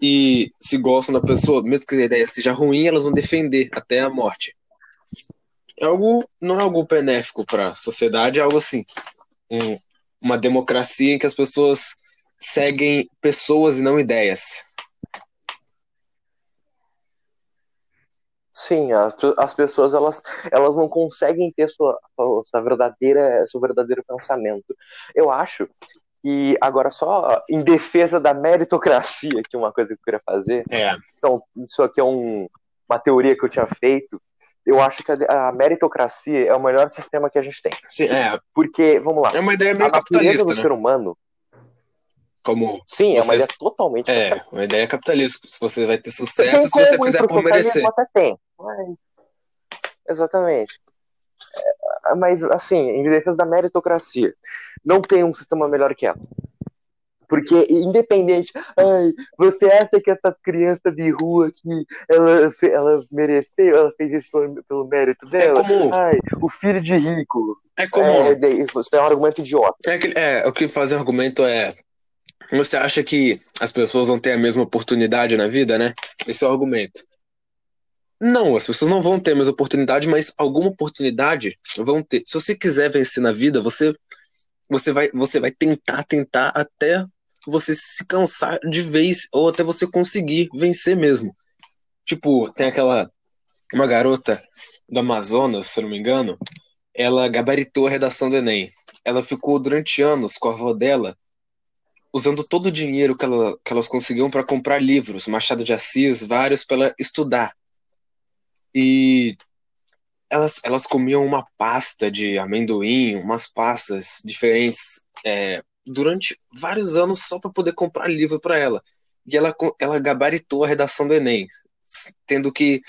E se gostam da pessoa, mesmo que a ideia seja ruim, elas vão defender até a morte. É algo, não é algo benéfico para a sociedade, é algo assim, um- uma democracia em que as pessoas seguem pessoas e não ideias. Sim, as, as pessoas elas, elas não conseguem ter sua, sua verdadeira, seu verdadeiro pensamento. Eu acho que agora só em defesa da meritocracia, que é uma coisa que eu queria fazer. É, Então, isso aqui é um, uma teoria que eu tinha feito. Eu acho que a, a meritocracia é o melhor sistema que a gente tem. sim, é, Porque, vamos lá, é uma ideia a meio natureza capitalista, do né? ser humano, Como sim, é uma ideia totalmente é, uma ideia capitalista. Se você vai ter sucesso se você fizer por merecer. até tem. mas- Exatamente. É, Mas, assim, em defesa da meritocracia, não tem um sistema melhor que ela. Porque, independente, ai, você acha que essa criança de rua aqui, ela, ela mereceu, ela fez isso pelo, pelo mérito É dela? como, Ai, o filho de rico. é como, É, você tem um argumento idiota. é, é, o que faz argumento é, você acha que as pessoas vão ter a mesma oportunidade na vida, né? Esse é o argumento. Não, as pessoas não vão ter a mesma oportunidade, mas alguma oportunidade vão ter. Se você quiser vencer na vida, você você vai você vai tentar, tentar até você se cansar de vez ou até você conseguir vencer mesmo. Tipo, tem aquela uma garota do Amazonas, se não me engano, ela gabaritou a redação do Enem. Ela ficou durante anos com a avó dela usando todo o dinheiro que, ela, que elas conseguiam para comprar livros, Machado de Assis, vários para estudar. E elas, elas comiam uma pasta de amendoim, umas pastas diferentes, é, durante vários anos só para poder comprar livro para ela. E ela, ela gabaritou a redação do Enem, tendo que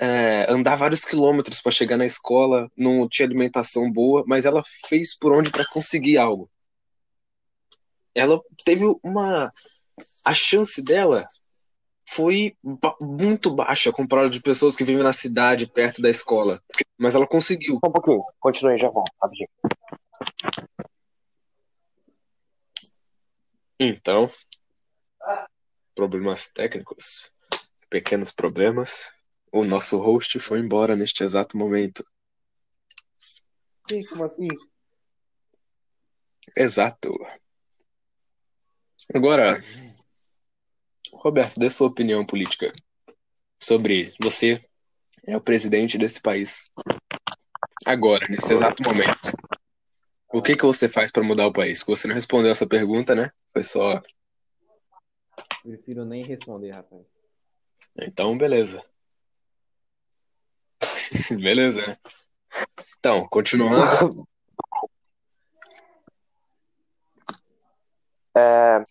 é, andar vários quilômetros para chegar na escola, não tinha alimentação boa, mas ela fez por onde para conseguir algo. Ela teve uma. A chance dela foi ba- muito baixa comparada de pessoas que vivem na cidade perto da escola. Mas ela conseguiu. Um pouquinho, continue, já rapidinho. Então, problemas técnicos, pequenos problemas. O nosso host foi embora neste exato momento. Sim, como assim? Exato. Agora, Roberto, dê sua opinião política sobre você é o presidente desse país. Agora, nesse exato momento. O que que você faz para mudar o país? Você não respondeu essa pergunta, né? Foi só. Prefiro nem responder, rapaz. Então, beleza. beleza, né? Então, continuando. É,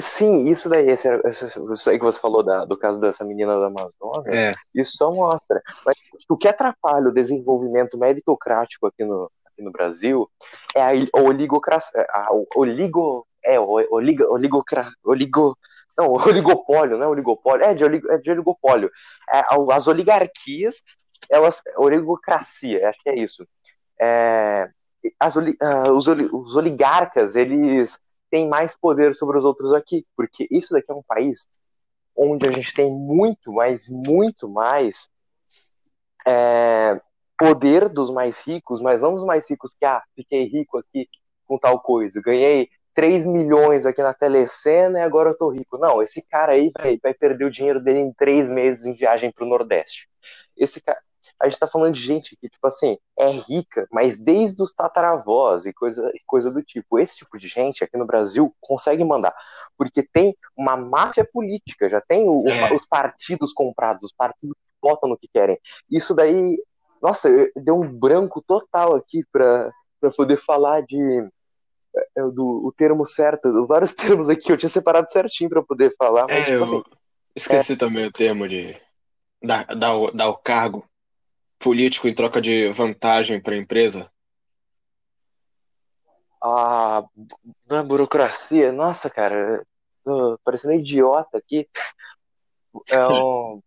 sim, isso daí, esse, isso aí que você falou da- do caso dessa menina da Amazônia, É, isso só mostra. Mas o que atrapalha o desenvolvimento meritocrático aqui no, aqui no Brasil é a oligocracia, a oligo, é, oligo, oligocra, oligo, não, oligopólio, não é oligopólio, é de, oligo, é de oligopólio. É, as oligarquias, elas, oligocracia, acho que é isso. É, as ah, os, os oligarcas, eles tem mais poder sobre os outros aqui, porque isso daqui é um país onde a gente tem muito, mas muito mais é, poder dos mais ricos, mas não dos mais ricos que, ah, fiquei rico aqui com tal coisa, ganhei 3 milhões aqui na telecena e agora eu tô rico. Não, esse cara aí vai, vai perder o dinheiro dele em três meses em viagem pro Nordeste. Esse cara, a gente tá falando de gente que, tipo assim, é rica, mas desde os tataravós e coisa, coisa do tipo. Esse tipo de gente aqui no Brasil consegue mandar, porque tem uma máfia política, já tem o, é. os partidos comprados, os partidos votam no que querem. Isso daí, nossa, deu um branco total aqui pra, pra poder falar de é, é, do o termo certo, vários termos aqui, eu tinha separado certinho para poder falar, mas é, tipo assim, esqueci é... também o termo de dar, dar, o, dar o cargo político em troca de vantagem para a empresa. Ah, na burocracia, nossa, cara, parecendo um idiota aqui. É um,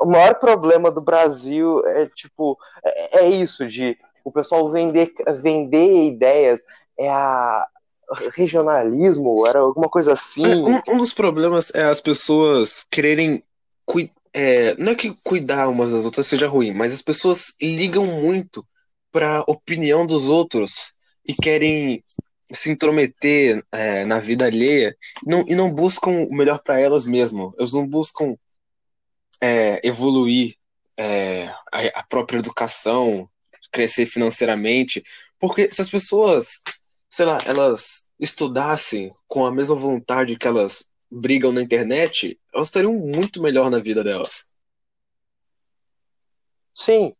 o maior problema do Brasil é tipo é, é isso de o pessoal vender vender ideias é a regionalismo, era alguma coisa assim. É, um, um, dos problemas é as pessoas quererem é, não é que cuidar umas das outras seja ruim, mas as pessoas ligam muito para opinião dos outros e querem se intrometer é, na vida alheia não, e não buscam o melhor para elas mesmas. Elas não buscam é, evoluir é, a, a própria educação, crescer financeiramente, porque se as pessoas sei lá, elas estudassem com a mesma vontade que elas brigam na internet, elas estariam muito melhor na vida delas. Sim.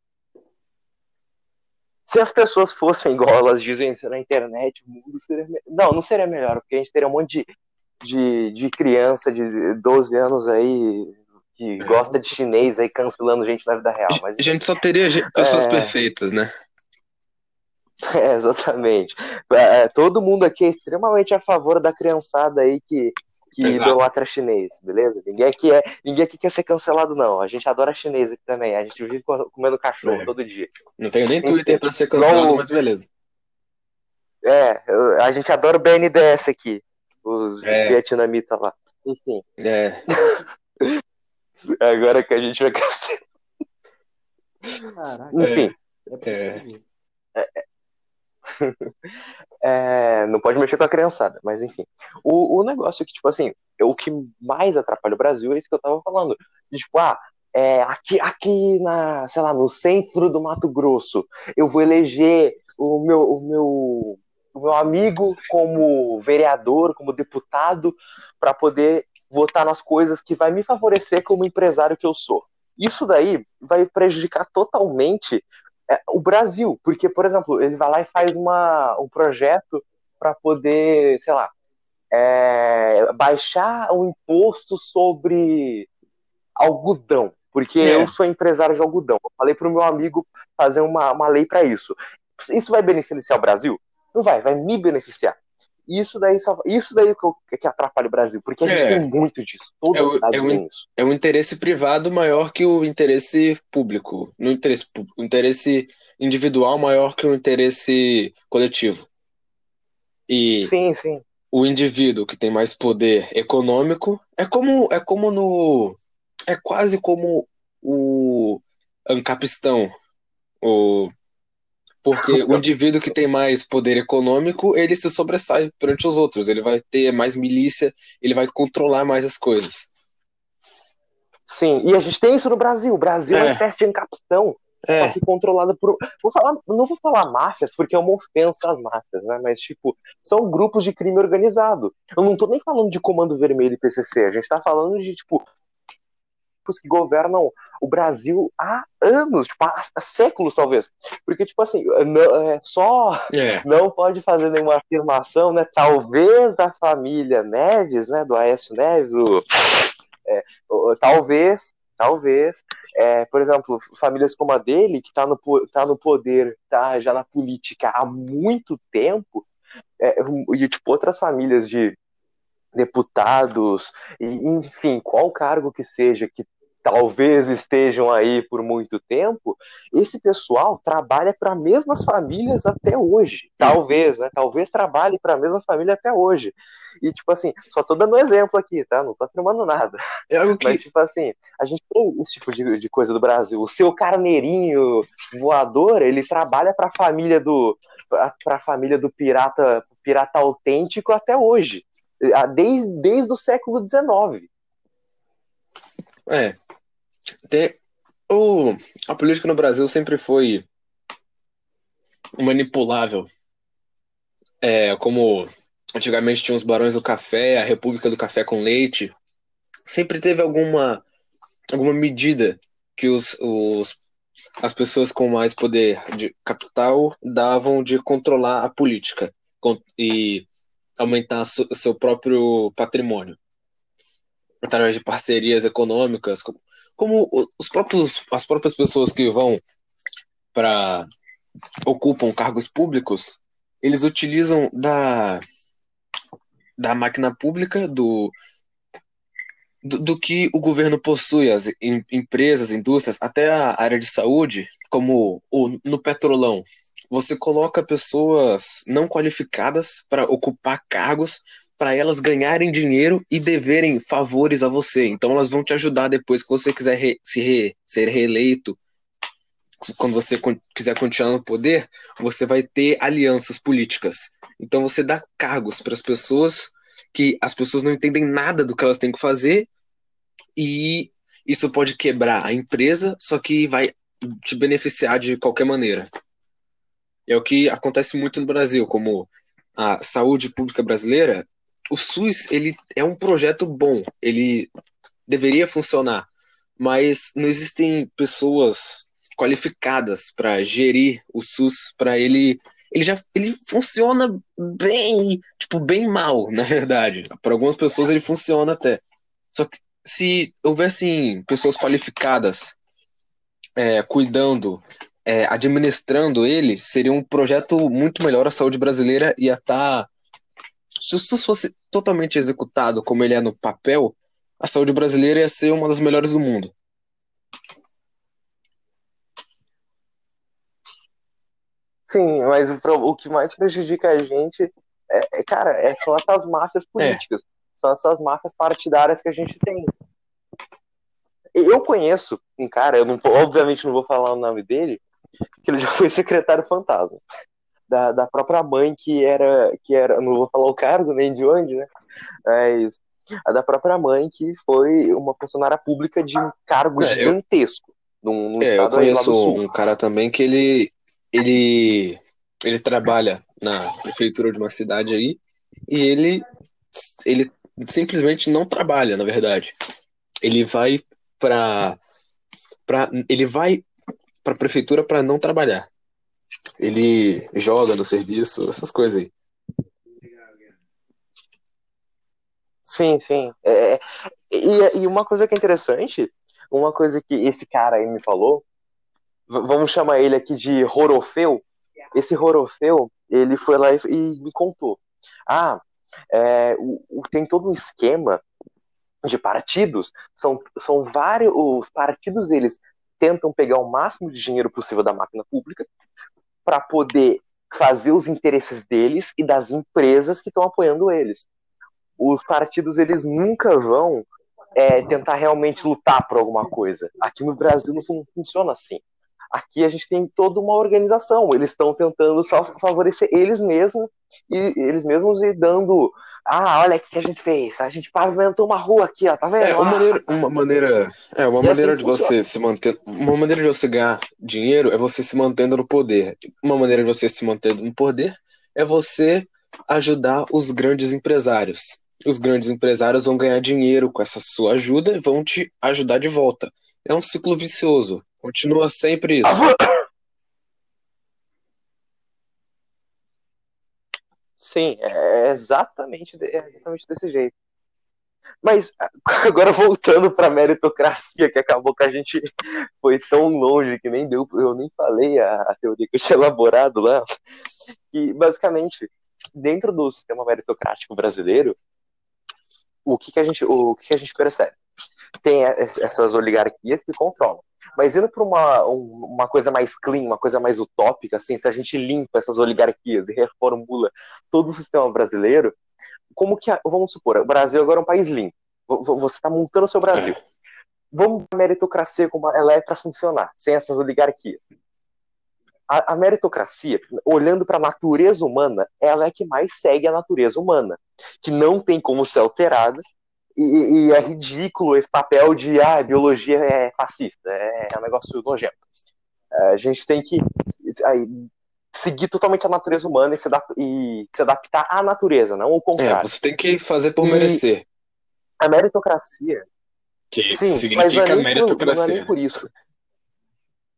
Se as pessoas fossem igual elas dizem na internet, o mundo seria. Não, não seria melhor, porque a gente teria um monte de, de, de criança de 12 anos aí que gosta de chinês aí cancelando gente na vida real. Mas... A gente só teria pessoas é... perfeitas, né? É, exatamente. É, todo mundo aqui é extremamente a favor da criançada aí que, que idolatra chinês, beleza? Ninguém aqui, é, ninguém aqui quer ser cancelado, não. A gente adora chinês aqui também. A gente vive comendo cachorro é. todo dia. Não tenho nem Twitter para ser cancelado, mas beleza. É, a gente adora o BNDS aqui. Os é. vietnamitas lá. Enfim. É. Agora que a gente vai cancelar. Enfim. É. é. é, não pode mexer com a criançada, mas enfim. O, o negócio é que, tipo assim, o que mais atrapalha o Brasil é isso que eu tava falando. tipo, ah, é, aqui, aqui na, sei lá, no centro do Mato Grosso, eu vou eleger o meu, o meu, o meu amigo como vereador, como deputado, para poder votar nas coisas que vai me favorecer como empresário que eu sou. Isso daí vai prejudicar totalmente é, o Brasil, porque, por exemplo, ele vai lá e faz uma, um projeto para poder, sei lá, é, baixar o imposto sobre algodão, porque é. eu sou empresário de algodão. Eu falei para o meu amigo fazer uma, uma lei para isso. Isso vai beneficiar o Brasil? Não vai, vai me beneficiar. Isso daí, só, isso daí que, que atrapalha o Brasil, porque a gente é. tem muito disso. Toda é o, é, o, isso. é o interesse privado maior que o interesse público. No interesse, o interesse individual maior que o interesse coletivo. E sim, sim. o indivíduo que tem mais poder econômico é como é como no é quase como o Ancapistão, o porque o indivíduo que tem mais poder econômico, ele se sobressai perante os outros. Ele vai ter mais milícia, ele vai controlar mais as coisas. Sim, e a gente tem isso no Brasil. O Brasil é, é uma espécie de encapistão. É. controlada por. Vou falar, não vou falar máfias, porque é uma ofensa às máfias, né? Mas, tipo, são grupos de crime organizado. Eu não tô nem falando de Comando Vermelho e PCC. A gente tá falando de, tipo, políticos que governam o Brasil há anos, tipo, há, séculos talvez. Porque, tipo assim, não, é, só é. não pode fazer nenhuma afirmação, né? Talvez a família Neves, né, do Aécio Neves, o, é, o talvez talvez, é, por exemplo, famílias como a dele, que está no, tá no poder, tá já na política há muito tempo, é, e tipo outras famílias de deputados, enfim, qual cargo que seja, que talvez estejam aí por muito tempo, esse pessoal trabalha para as mesmas famílias até hoje. Talvez, né? Talvez trabalhe para a mesma família até hoje. E, tipo assim, só tô dando um exemplo aqui, tá? Não tô afirmando nada. É algo que... Mas, tipo assim, a gente tem esse tipo de, de coisa do Brasil. O seu carneirinho voador, ele trabalha para a família do para a família do pirata pirata autêntico até hoje. Desde, desde o século XIX. É. Tem, o, a política no Brasil sempre foi manipulável. É, como antigamente tinha os barões do café, a República do Café com Leite. Sempre teve alguma, alguma medida que os, os, as pessoas com mais poder de capital davam de controlar a política e aumentar seu próprio patrimônio através de parcerias econômicas, como os próprios, as próprias pessoas que vão para ocupam cargos públicos, eles utilizam da, da máquina pública, do, do, do que o governo possui, as em, empresas, indústrias, até a área de saúde, como o, no petrolão. Você coloca pessoas não qualificadas para ocupar cargos para elas ganharem dinheiro e deverem favores a você. Então elas vão te ajudar depois que você quiser re, se re, ser reeleito. Quando você quiser continuar no poder, você vai ter alianças políticas. Então você dá cargos para as pessoas que as pessoas não entendem nada do que elas têm que fazer e isso pode quebrar a empresa, só que vai te beneficiar de qualquer maneira. É o que acontece muito no Brasil, como a saúde pública brasileira o SUS ele é um projeto bom, ele deveria funcionar, mas não existem pessoas qualificadas para gerir o SUS, para ele ele já ele funciona bem, tipo bem mal, na verdade. Para algumas pessoas ele funciona até. Só que se houvessem pessoas qualificadas é, cuidando, é, administrando ele, seria um projeto muito melhor. A saúde brasileira ia estar tá se o SUS fosse totalmente executado como ele é no papel, a saúde brasileira ia ser uma das melhores do mundo. Sim, mas o, o que mais prejudica a gente é, é cara, é, são essas máfias é. políticas, é. são essas máfias partidárias que a gente tem. Eu conheço um cara, eu não, obviamente não vou falar o nome dele, que ele já foi secretário fantasma da, da própria mãe que era, que era, não vou falar o cargo nem de onde, né? Mas a da própria mãe que foi uma funcionária pública de um cargo é, gigantesco. Eu, num, num é, eu conheço um cara também que ele, ele, ele trabalha na prefeitura de uma cidade aí e ele, ele simplesmente não trabalha, na verdade. Ele vai para ele vai para a prefeitura para não trabalhar ele joga no serviço, essas coisas aí. Sim, sim. É, e, e uma coisa que é interessante, uma coisa que esse cara aí me falou, vamos chamar ele aqui de Horofeu. Esse Horofeu, ele foi lá e, e me contou. Ah, é, o, o, tem todo um esquema de partidos. São, são vários. Os partidos eles tentam pegar o máximo de dinheiro possível da máquina pública para poder fazer os interesses deles e das empresas que estão apoiando eles. Os partidos eles nunca vão é, tentar realmente lutar por alguma coisa. Aqui no Brasil não funciona assim. Aqui a gente tem toda uma organização. Eles estão tentando só favorecer eles mesmos e eles mesmos e dando. Ah, olha o que a gente fez. A gente pavimentou uma rua aqui, ó, tá vendo? É, uma maneira, uma maneira, é, uma maneira assim de você se manter. Uma maneira de você ganhar dinheiro é você se mantendo no poder. Uma maneira de você se manter no poder é você ajudar os grandes empresários. Os grandes empresários vão ganhar dinheiro com essa sua ajuda e vão te ajudar de volta. É um ciclo vicioso. Continua sempre isso. Sim, é exatamente, é exatamente desse jeito. Mas agora voltando para a meritocracia, que acabou que a gente foi tão longe que nem deu, eu nem falei a, a teoria que eu tinha elaborado lá, que basicamente dentro do sistema meritocrático brasileiro, o que, que a gente, o que, que a gente percebe? tem essas oligarquias que controlam. Mas indo para uma, uma coisa mais clean, uma coisa mais utópica, assim, se a gente limpa essas oligarquias e reformula todo o sistema brasileiro, como que, vamos supor, o Brasil agora é um país limpo. Você está montando o seu Brasil. É. Vamos a meritocracia como ela é para funcionar, sem essas oligarquias. A, a meritocracia, olhando para a natureza humana, ela é que mais segue a natureza humana, que não tem como ser alterada e, e, é ridículo esse papel de ah, biologia é fascista, é, é um negócio nojento. É, a gente tem que aí, seguir totalmente a natureza humana e se, e se, adaptar à natureza, não ao contrário. É, você tem que fazer por e merecer. A meritocracia. Que sim, significa mas é meritocracia. Por, não é nem por isso.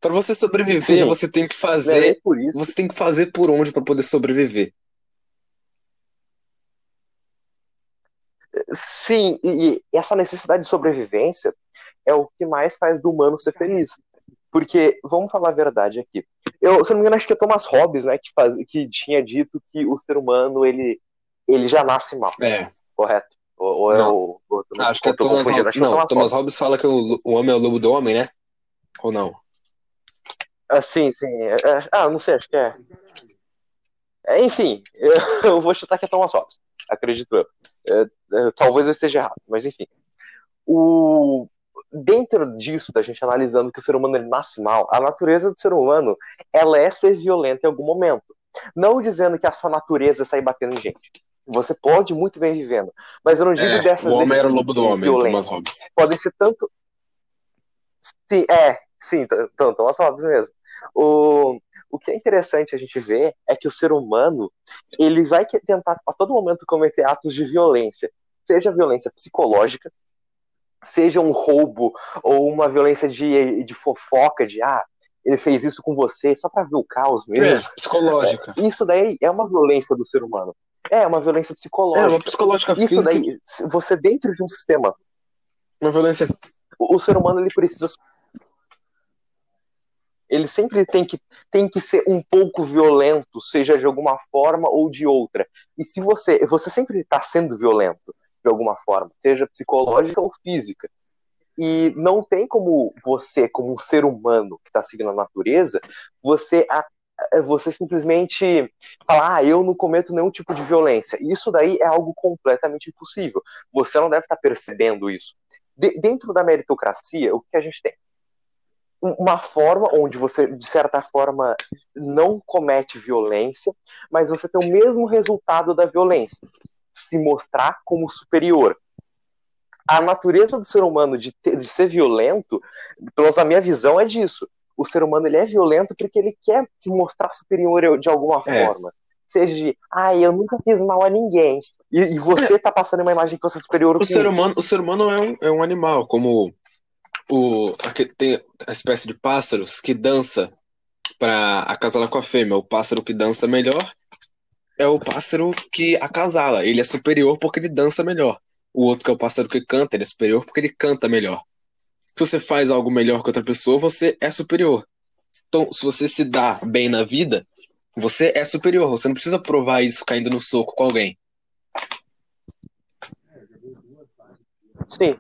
Para você sobreviver, sim, você tem que é fazer. É você tem que fazer por onde para poder sobreviver. Sim, e, e essa necessidade de sobrevivência é o que mais faz do humano ser feliz. Porque, vamos falar a verdade aqui. Eu, se não me engano, acho que é Thomas Hobbes, né, que, faz, que tinha dito que o ser humano, ele, ele já nasce mal. É. Correto? Ou, ou é o, ou, acho, que é Thomas, Hobbes, acho não, Thomas, Thomas Hobbes fala que o, o homem é o lobo do homem, né? Ou não? Ah, sim, sim. É, é, ah, não sei, acho que é. é enfim, eu, vou chutar que é Thomas Hobbes, acredito eu. Talvez eu esteja errado, mas enfim. O, dentro disso, da gente analisando que o ser humano ele nasce mal, a natureza do ser humano ela é ser violenta em algum momento. Não dizendo que a sua natureza é sair batendo em gente. Você pode muito bem vivendo. Mas eu não digo é, dessas. O homem era o lobo do homem, Thomas Hobbes. Podem ser tanto. Sim, é, sim, Thomas Hobbes mesmo. O, o que é interessante a gente ver é que o ser humano ele vai tentar a todo momento cometer atos de violência, seja violência psicológica, seja um roubo ou uma violência de, de fofoca, de ah, ele fez isso com você só para ver o caos mesmo. É, psicológica. É, isso daí é uma violência do ser humano. É, uma violência psicológica. É, uma psicológica Isso física. daí, você dentro de um sistema. Uma violência. O, o ser humano ele precisa ele sempre tem que, tem que ser um pouco violento, seja de alguma forma ou de outra. E se você, você sempre está sendo violento de alguma forma, seja psicológica ou física. E não tem como você, como um ser humano que está seguindo a natureza, você você simplesmente falar, ah, eu não cometo nenhum tipo de violência. Isso daí é algo completamente impossível. Você não deve estar tá percebendo isso. De, dentro da meritocracia, o que a gente tem? Uma forma onde você, de certa forma, não comete violência, mas você tem o mesmo resultado da violência, se mostrar como superior. A natureza do ser humano de, ter, de ser violento, pela menos a minha visão, é disso. O ser humano ele é violento porque ele quer se mostrar superior de alguma é. forma. Seja de, ah, eu nunca fiz mal a ninguém. E, e você tá passando uma imagem que você é superior o ser humano O ser humano é um, é um animal, como o, tem a espécie de pássaros que dança para acasalar com a fêmea. O pássaro que dança melhor é o pássaro que acasala. Ele é superior porque ele dança melhor. O outro que é o pássaro que canta, ele é superior porque ele canta melhor. Se você faz algo melhor que outra pessoa, você é superior. Então, se você se dá bem na vida, você é superior. Você não precisa provar isso caindo no soco com alguém. Sim.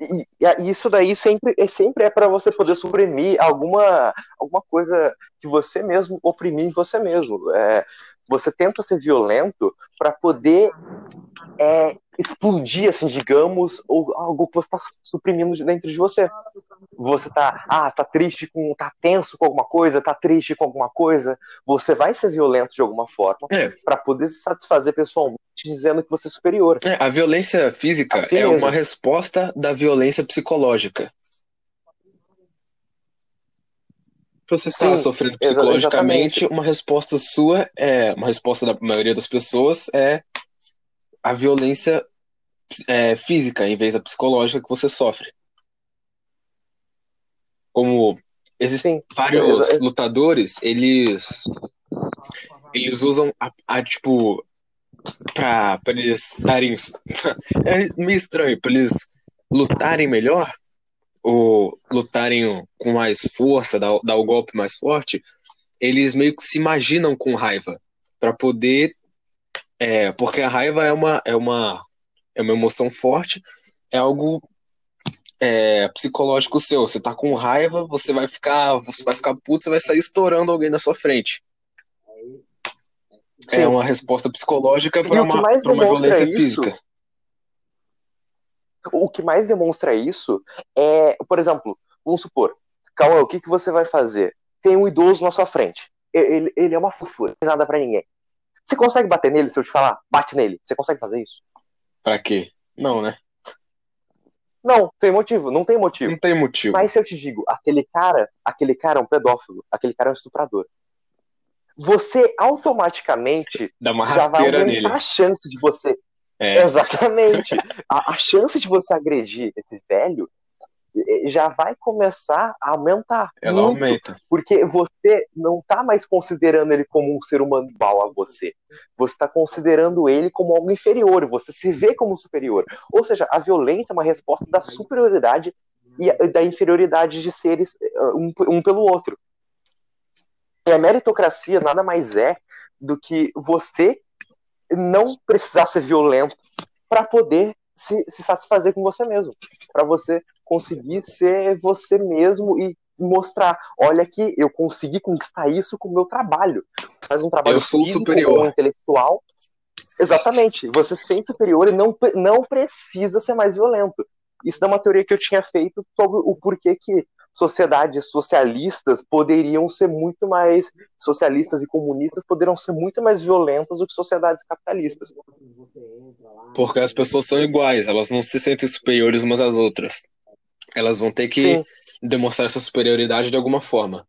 E, e isso daí sempre, é, sempre é para você poder suprimir alguma, alguma coisa que você mesmo oprimir em você mesmo. É, você tenta ser violento para poder é, explodir, assim, digamos, ou algo que você está suprimindo dentro de você. Você tá, ah, tá triste com, tá tenso com alguma coisa, tá triste com alguma coisa. Você vai ser violento de alguma forma é. para poder se satisfazer pessoalmente, dizendo que você é superior. É, a violência física assim é mesmo. uma resposta da violência psicológica. Você está sofrendo psicologicamente, exatamente. uma resposta sua é uma resposta da maioria das pessoas é a violência é, física em vez da psicológica que você sofre. Como existem Sim, vários lutadores, eles eles usam a, a tipo para eles darem é meio estranho para eles lutarem melhor ou lutarem com mais força, dar, dar o golpe mais forte, eles meio que se imaginam com raiva para poder é, porque a raiva é uma, é uma é uma emoção forte é algo é, psicológico seu. Você tá com raiva, você vai ficar, você vai ficar puto, você vai sair estourando alguém na sua frente. Sim. É uma resposta psicológica para o uma, pra uma violência isso- física. O que mais demonstra isso é, por exemplo, vamos supor, Cauã, o que, que você vai fazer? Tem um idoso na sua frente. Ele, ele é uma fofura, não tem nada pra ninguém. Você consegue bater nele se eu te falar? Bate nele. Você consegue fazer isso? Pra quê? Não, né? Não, tem motivo, não tem motivo. Não tem motivo. Mas se eu te digo, aquele cara, aquele cara é um pedófilo, aquele cara é um estuprador. Você automaticamente já vai aumentar nele. a chance de você É, Exatamente. A, a chance de você agredir esse velho já vai começar a aumentar. ela muito, aumenta. Porque você não está mais considerando ele como um ser humano igual a você. Você está considerando ele como algo inferior. Você se vê como superior. Ou seja, a violência é uma resposta da superioridade e da inferioridade de seres eh, um, um pelo outro. E a meritocracia nada mais é do que você não precisar ser violento para poder se, se satisfazer com você mesmo, para você conseguir ser você mesmo e mostrar, olha aqui, eu consegui conquistar isso com o meu trabalho. Faz um trabalho Eu sou físico superior. intelectual. Exatamente. Você sente superior e não, não precisa ser mais violento. Isso é uma teoria que eu tinha feito sobre o porquê que sociedades socialistas poderiam ser muito mais socialistas e comunistas poderiam ser muito mais violentas do que sociedades capitalistas. Porque as pessoas são iguais, elas não se sentem superiores umas às outras. Elas vão ter que Sim, demonstrar essa superioridade de alguma forma.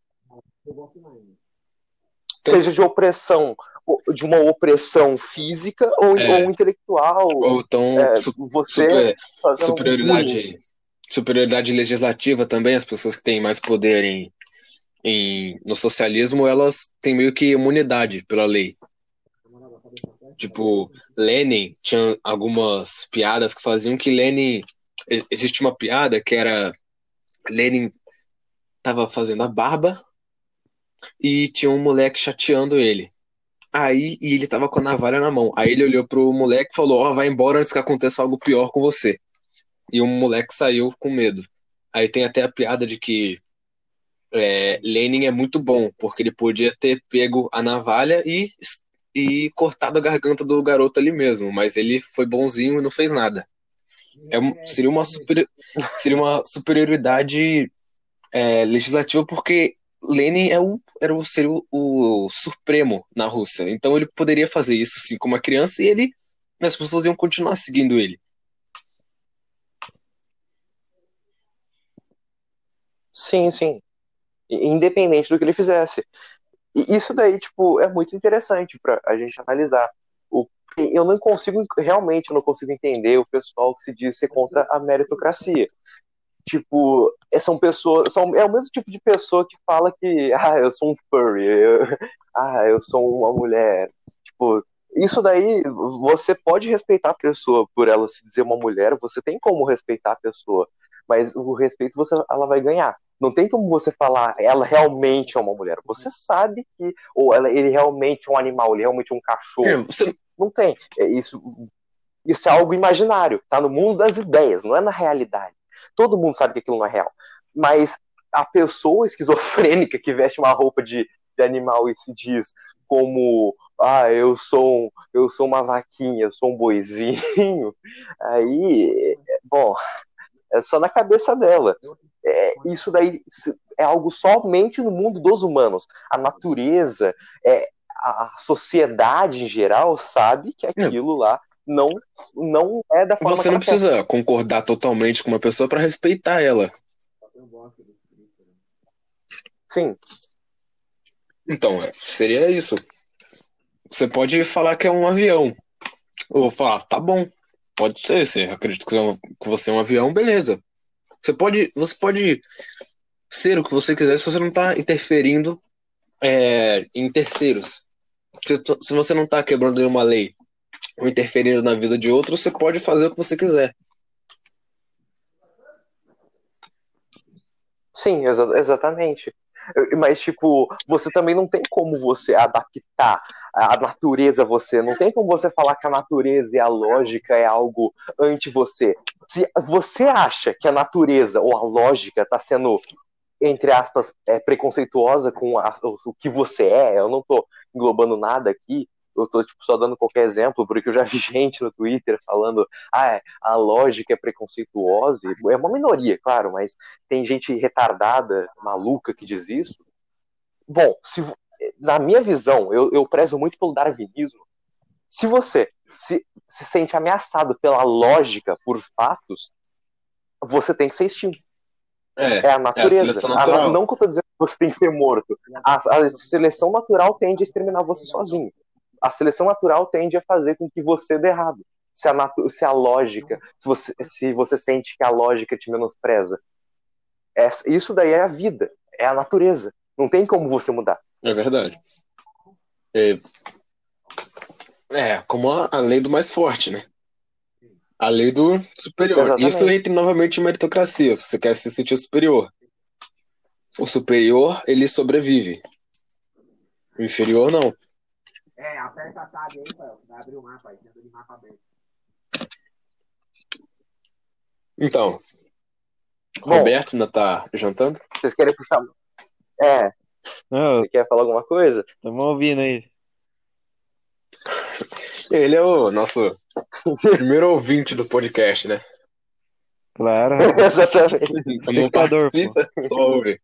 seja de opressão, de uma opressão física ou, É. ou intelectual. Ou então, É, você super- fazendo bullying. Superioridade, legislativa também, as pessoas que têm mais poder em, em, no socialismo, elas têm meio que imunidade pela lei. Tipo, Lenin tinha algumas piadas que faziam que Lenin. Existe uma piada que era. Lenin tava fazendo a barba e tinha um moleque chateando ele. Aí, e ele tava com a navalha na mão. Aí ele olhou pro moleque e falou: Ó, vai embora antes que aconteça algo pior com você. E o moleque saiu com medo. Aí tem até a piada de que é, Lenin é muito bom, porque ele podia ter pego a navalha e, e cortado a garganta do garoto ali mesmo, mas ele foi bonzinho e não fez nada. É, um- seria, uma superi- seria uma superioridade é, legislativa, porque Lenin é o, era o, seria o, o supremo na Rússia. Então ele poderia fazer isso sim como uma criança e ele, as pessoas iam continuar seguindo ele. Sim, sim. Independente do que ele fizesse. E isso daí, tipo, é muito interessante pra a gente analisar. O, eu não consigo, realmente, eu não consigo entender o pessoal que se diz ser contra a meritocracia. Tipo, é- são pessoas, são, é o mesmo tipo de pessoa que fala que, ah, eu sou um furry, eu- ah, eu sou uma mulher. Tipo, isso daí, você pode respeitar a pessoa por ela se dizer uma mulher, você tem como respeitar a pessoa, mas o respeito você, ela vai ganhar. Não tem como você falar, ela realmente é uma mulher. Você sabe que, ou ela, ele realmente é um animal, ele realmente é um cachorro. É, você- Não tem. É Isso, isso é algo imaginário, tá no mundo das ideias, não é na realidade. Todo mundo sabe que aquilo não é real. Mas a pessoa esquizofrênica que veste uma roupa de, de animal e se diz como ah, eu sou, eu sou uma vaquinha, eu sou um boizinho, aí, é, bom, é só na cabeça dela. É, isso daí é algo somente no mundo dos humanos. A natureza, é, a sociedade em geral sabe que aquilo lá não, não é da forma você não quer. precisa concordar totalmente com uma pessoa para respeitar ela. Sim, Então, é, seria isso. Você pode falar que é um avião. Ou falar, tá bom, pode ser, você acredita que é que você é um avião, beleza. Você pode, você pode ser o que você quiser se você não tá interferindo é, em terceiros. Se, se você não tá quebrando nenhuma lei ou interferindo na vida de outro, você pode fazer o que você quiser. sim, exa- exatamente. Mas, tipo, você também não tem como você adaptar a natureza você. Não tem como você falar que a natureza e a lógica é algo anti você. Se você acha que a natureza ou a lógica está sendo, entre aspas, é, preconceituosa com a, o que você é, eu não estou englobando nada aqui, eu estou tipo, só dando qualquer exemplo, porque eu já vi gente no Twitter falando, ah, a lógica é preconceituosa. É uma minoria, claro, mas tem gente retardada, maluca que diz isso. Bom, se, na minha visão, eu, eu prezo muito pelo darwinismo. Se você se, se sente ameaçado pela lógica, por fatos, você tem que ser extinto. É, é a natureza. É a a, não que eu tô dizendo que você tem que ser morto. A, a, seleção natural tende a exterminar você sozinho. A seleção natural tende a fazer com que você dê errado. Se a, natu, se a lógica, se você, se você sente que a lógica te menospreza. É, isso daí é a vida, é a natureza. Não tem como você mudar. É verdade. É, é como a, a lei do mais forte, né? A lei do superior. Exatamente. Isso entra novamente em meritocracia. Você quer se sentir superior. O superior, ele sobrevive. O inferior, não. É, aperta a tab aí, vai abrir o mapa aí, de mapa aberto. Então, Bom, Roberto ainda tá jantando? Vocês querem puxar? É, não, Você quer falar alguma coisa? Estamos ouvindo aí. Ele é o nosso primeiro ouvinte do podcast, né? Claro. Exatamente. Não participa, só ouve.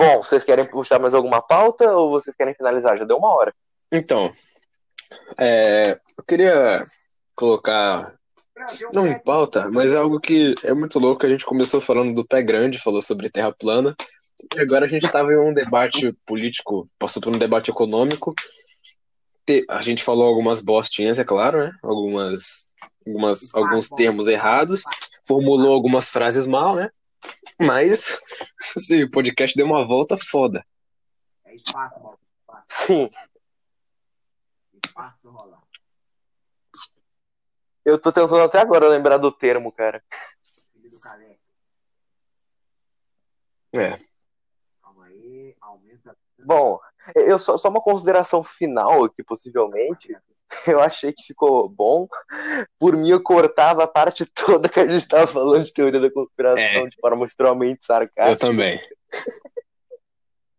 Bom, vocês querem puxar mais alguma pauta ou vocês querem finalizar? Já deu uma hora. Então, é, eu queria colocar não em pauta, mas é algo que é muito louco. A gente começou falando do pé grande, falou sobre terra plana, e agora a gente estava em um debate político, passou por um debate econômico. A gente falou algumas bostinhas, é claro, né? Algumas, algumas, alguns termos errados, formulou algumas frases mal, né? Mas esse podcast deu uma volta foda. É espaço, Sim. Espaço rolar. Eu tô tentando até agora lembrar do termo, cara. É. Bom, eu só, só uma consideração final aqui, possivelmente. Eu achei que ficou bom. Por mim, eu cortava a parte toda que a gente estava falando de teoria da conspiração é. de forma extremamente sarcástica. Eu também.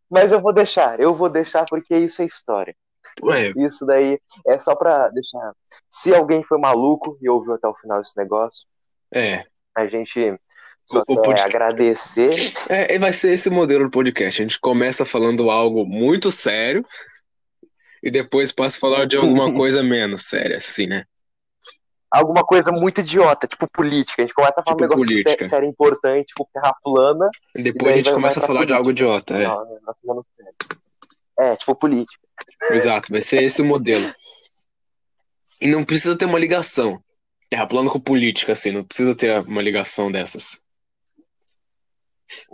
Mas eu vou deixar, eu vou deixar porque isso é história. Ué. Isso daí é só pra deixar. Se alguém foi maluco e ouviu até o final desse negócio, é. a gente só o, quer agradecer. É, vai ser esse modelo do podcast. A gente começa falando algo muito sério e depois passa a falar de alguma coisa menos séria, assim, né? Alguma coisa muito idiota, tipo política. A gente começa a falar tipo um negócio política. sério importante, tipo terra plana. E depois e a gente começa a falar política. de algo idiota, é. Não, não, é, tipo política. Exato, vai ser esse o modelo. E não precisa ter uma ligação. Terra plana com política, assim, não precisa ter uma ligação dessas.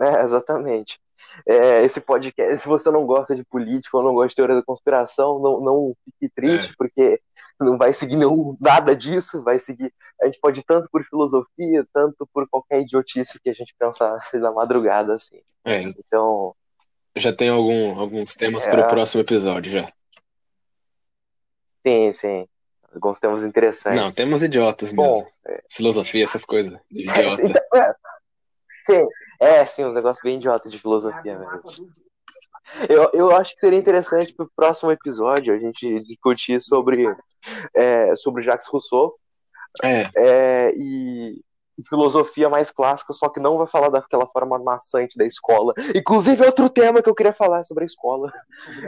É, exatamente. É, esse podcast, se você não gosta de política ou não gosta de teoria da conspiração, não, não fique triste, é. porque não vai seguir nenhum, nada disso, vai seguir. A gente pode ir tanto por filosofia, tanto por qualquer idiotice que a gente pensa na madrugada, assim. É. Então, já tem algum, alguns temas é... para o próximo episódio, já. Sim, sim. Alguns temas interessantes. Não, temas idiotas mesmo. Bom. Filosofia, essas coisas. Idiota. Então, é, sim, é, sim, uns negócios bem idiotas de filosofia mesmo. Eu, eu acho que seria interessante para o próximo episódio a gente discutir sobre, é, sobre Jacques Rousseau. É. é e filosofia mais clássica, só que não vai falar daquela forma maçante da escola. Inclusive, outro tema que eu queria falar sobre a escola.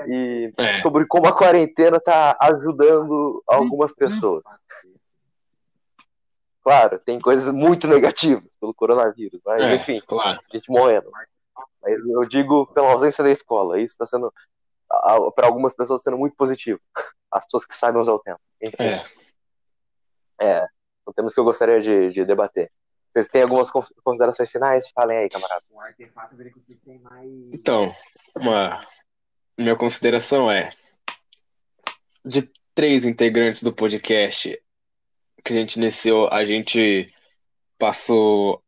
E é. sobre como a quarentena tá ajudando algumas pessoas. Claro, tem coisas muito negativas pelo coronavírus, mas é, enfim, claro. gente morrendo. Mas eu digo pela ausência da escola, isso está sendo, para algumas pessoas, sendo muito positivo. As pessoas que sabem usar o tempo. Enfim. É. é são temas que eu gostaria de, de debater. Vocês têm algumas considerações finais? Falem aí, camarada. Um artefato que tem mais. Então, uma minha consideração é de três integrantes do podcast que a gente iniciou, a gente passou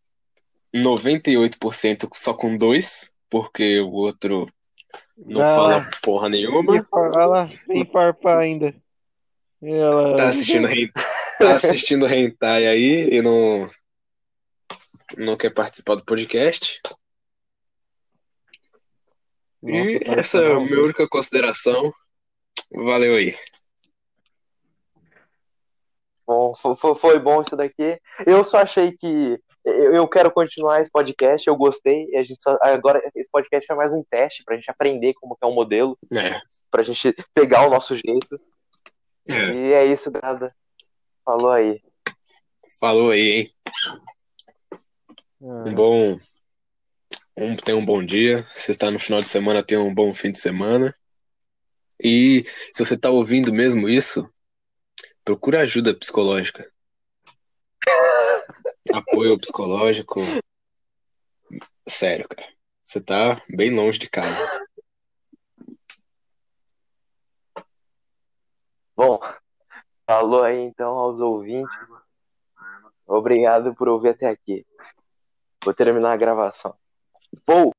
98% só com dois, porque o outro não Não, fala porra nenhuma. E Ela sem farpar ainda. Ela. Tá assistindo, tá assistindo hentai aí e não, não quer participar do podcast. E Nossa, essa é a minha única consideração. Valeu aí. Bom, fo- fo- foi bom isso daqui. Eu só achei que eu quero continuar esse podcast, eu gostei. E a gente só- agora esse podcast é mais um teste pra gente aprender como que é um modelo, É, pra gente pegar o nosso jeito. é. E é isso, nada. Falou aí. Falou aí, hein? Ah, Um bom. Um, tenha um bom dia. Se está no final de semana, tenha um bom fim de semana. E se você está ouvindo mesmo isso, procura ajuda psicológica. Apoio psicológico. Sério, cara. Você tá bem longe de casa. Bom, falou aí então aos ouvintes. Obrigado por ouvir até aqui. Vou terminar a gravação. Vou!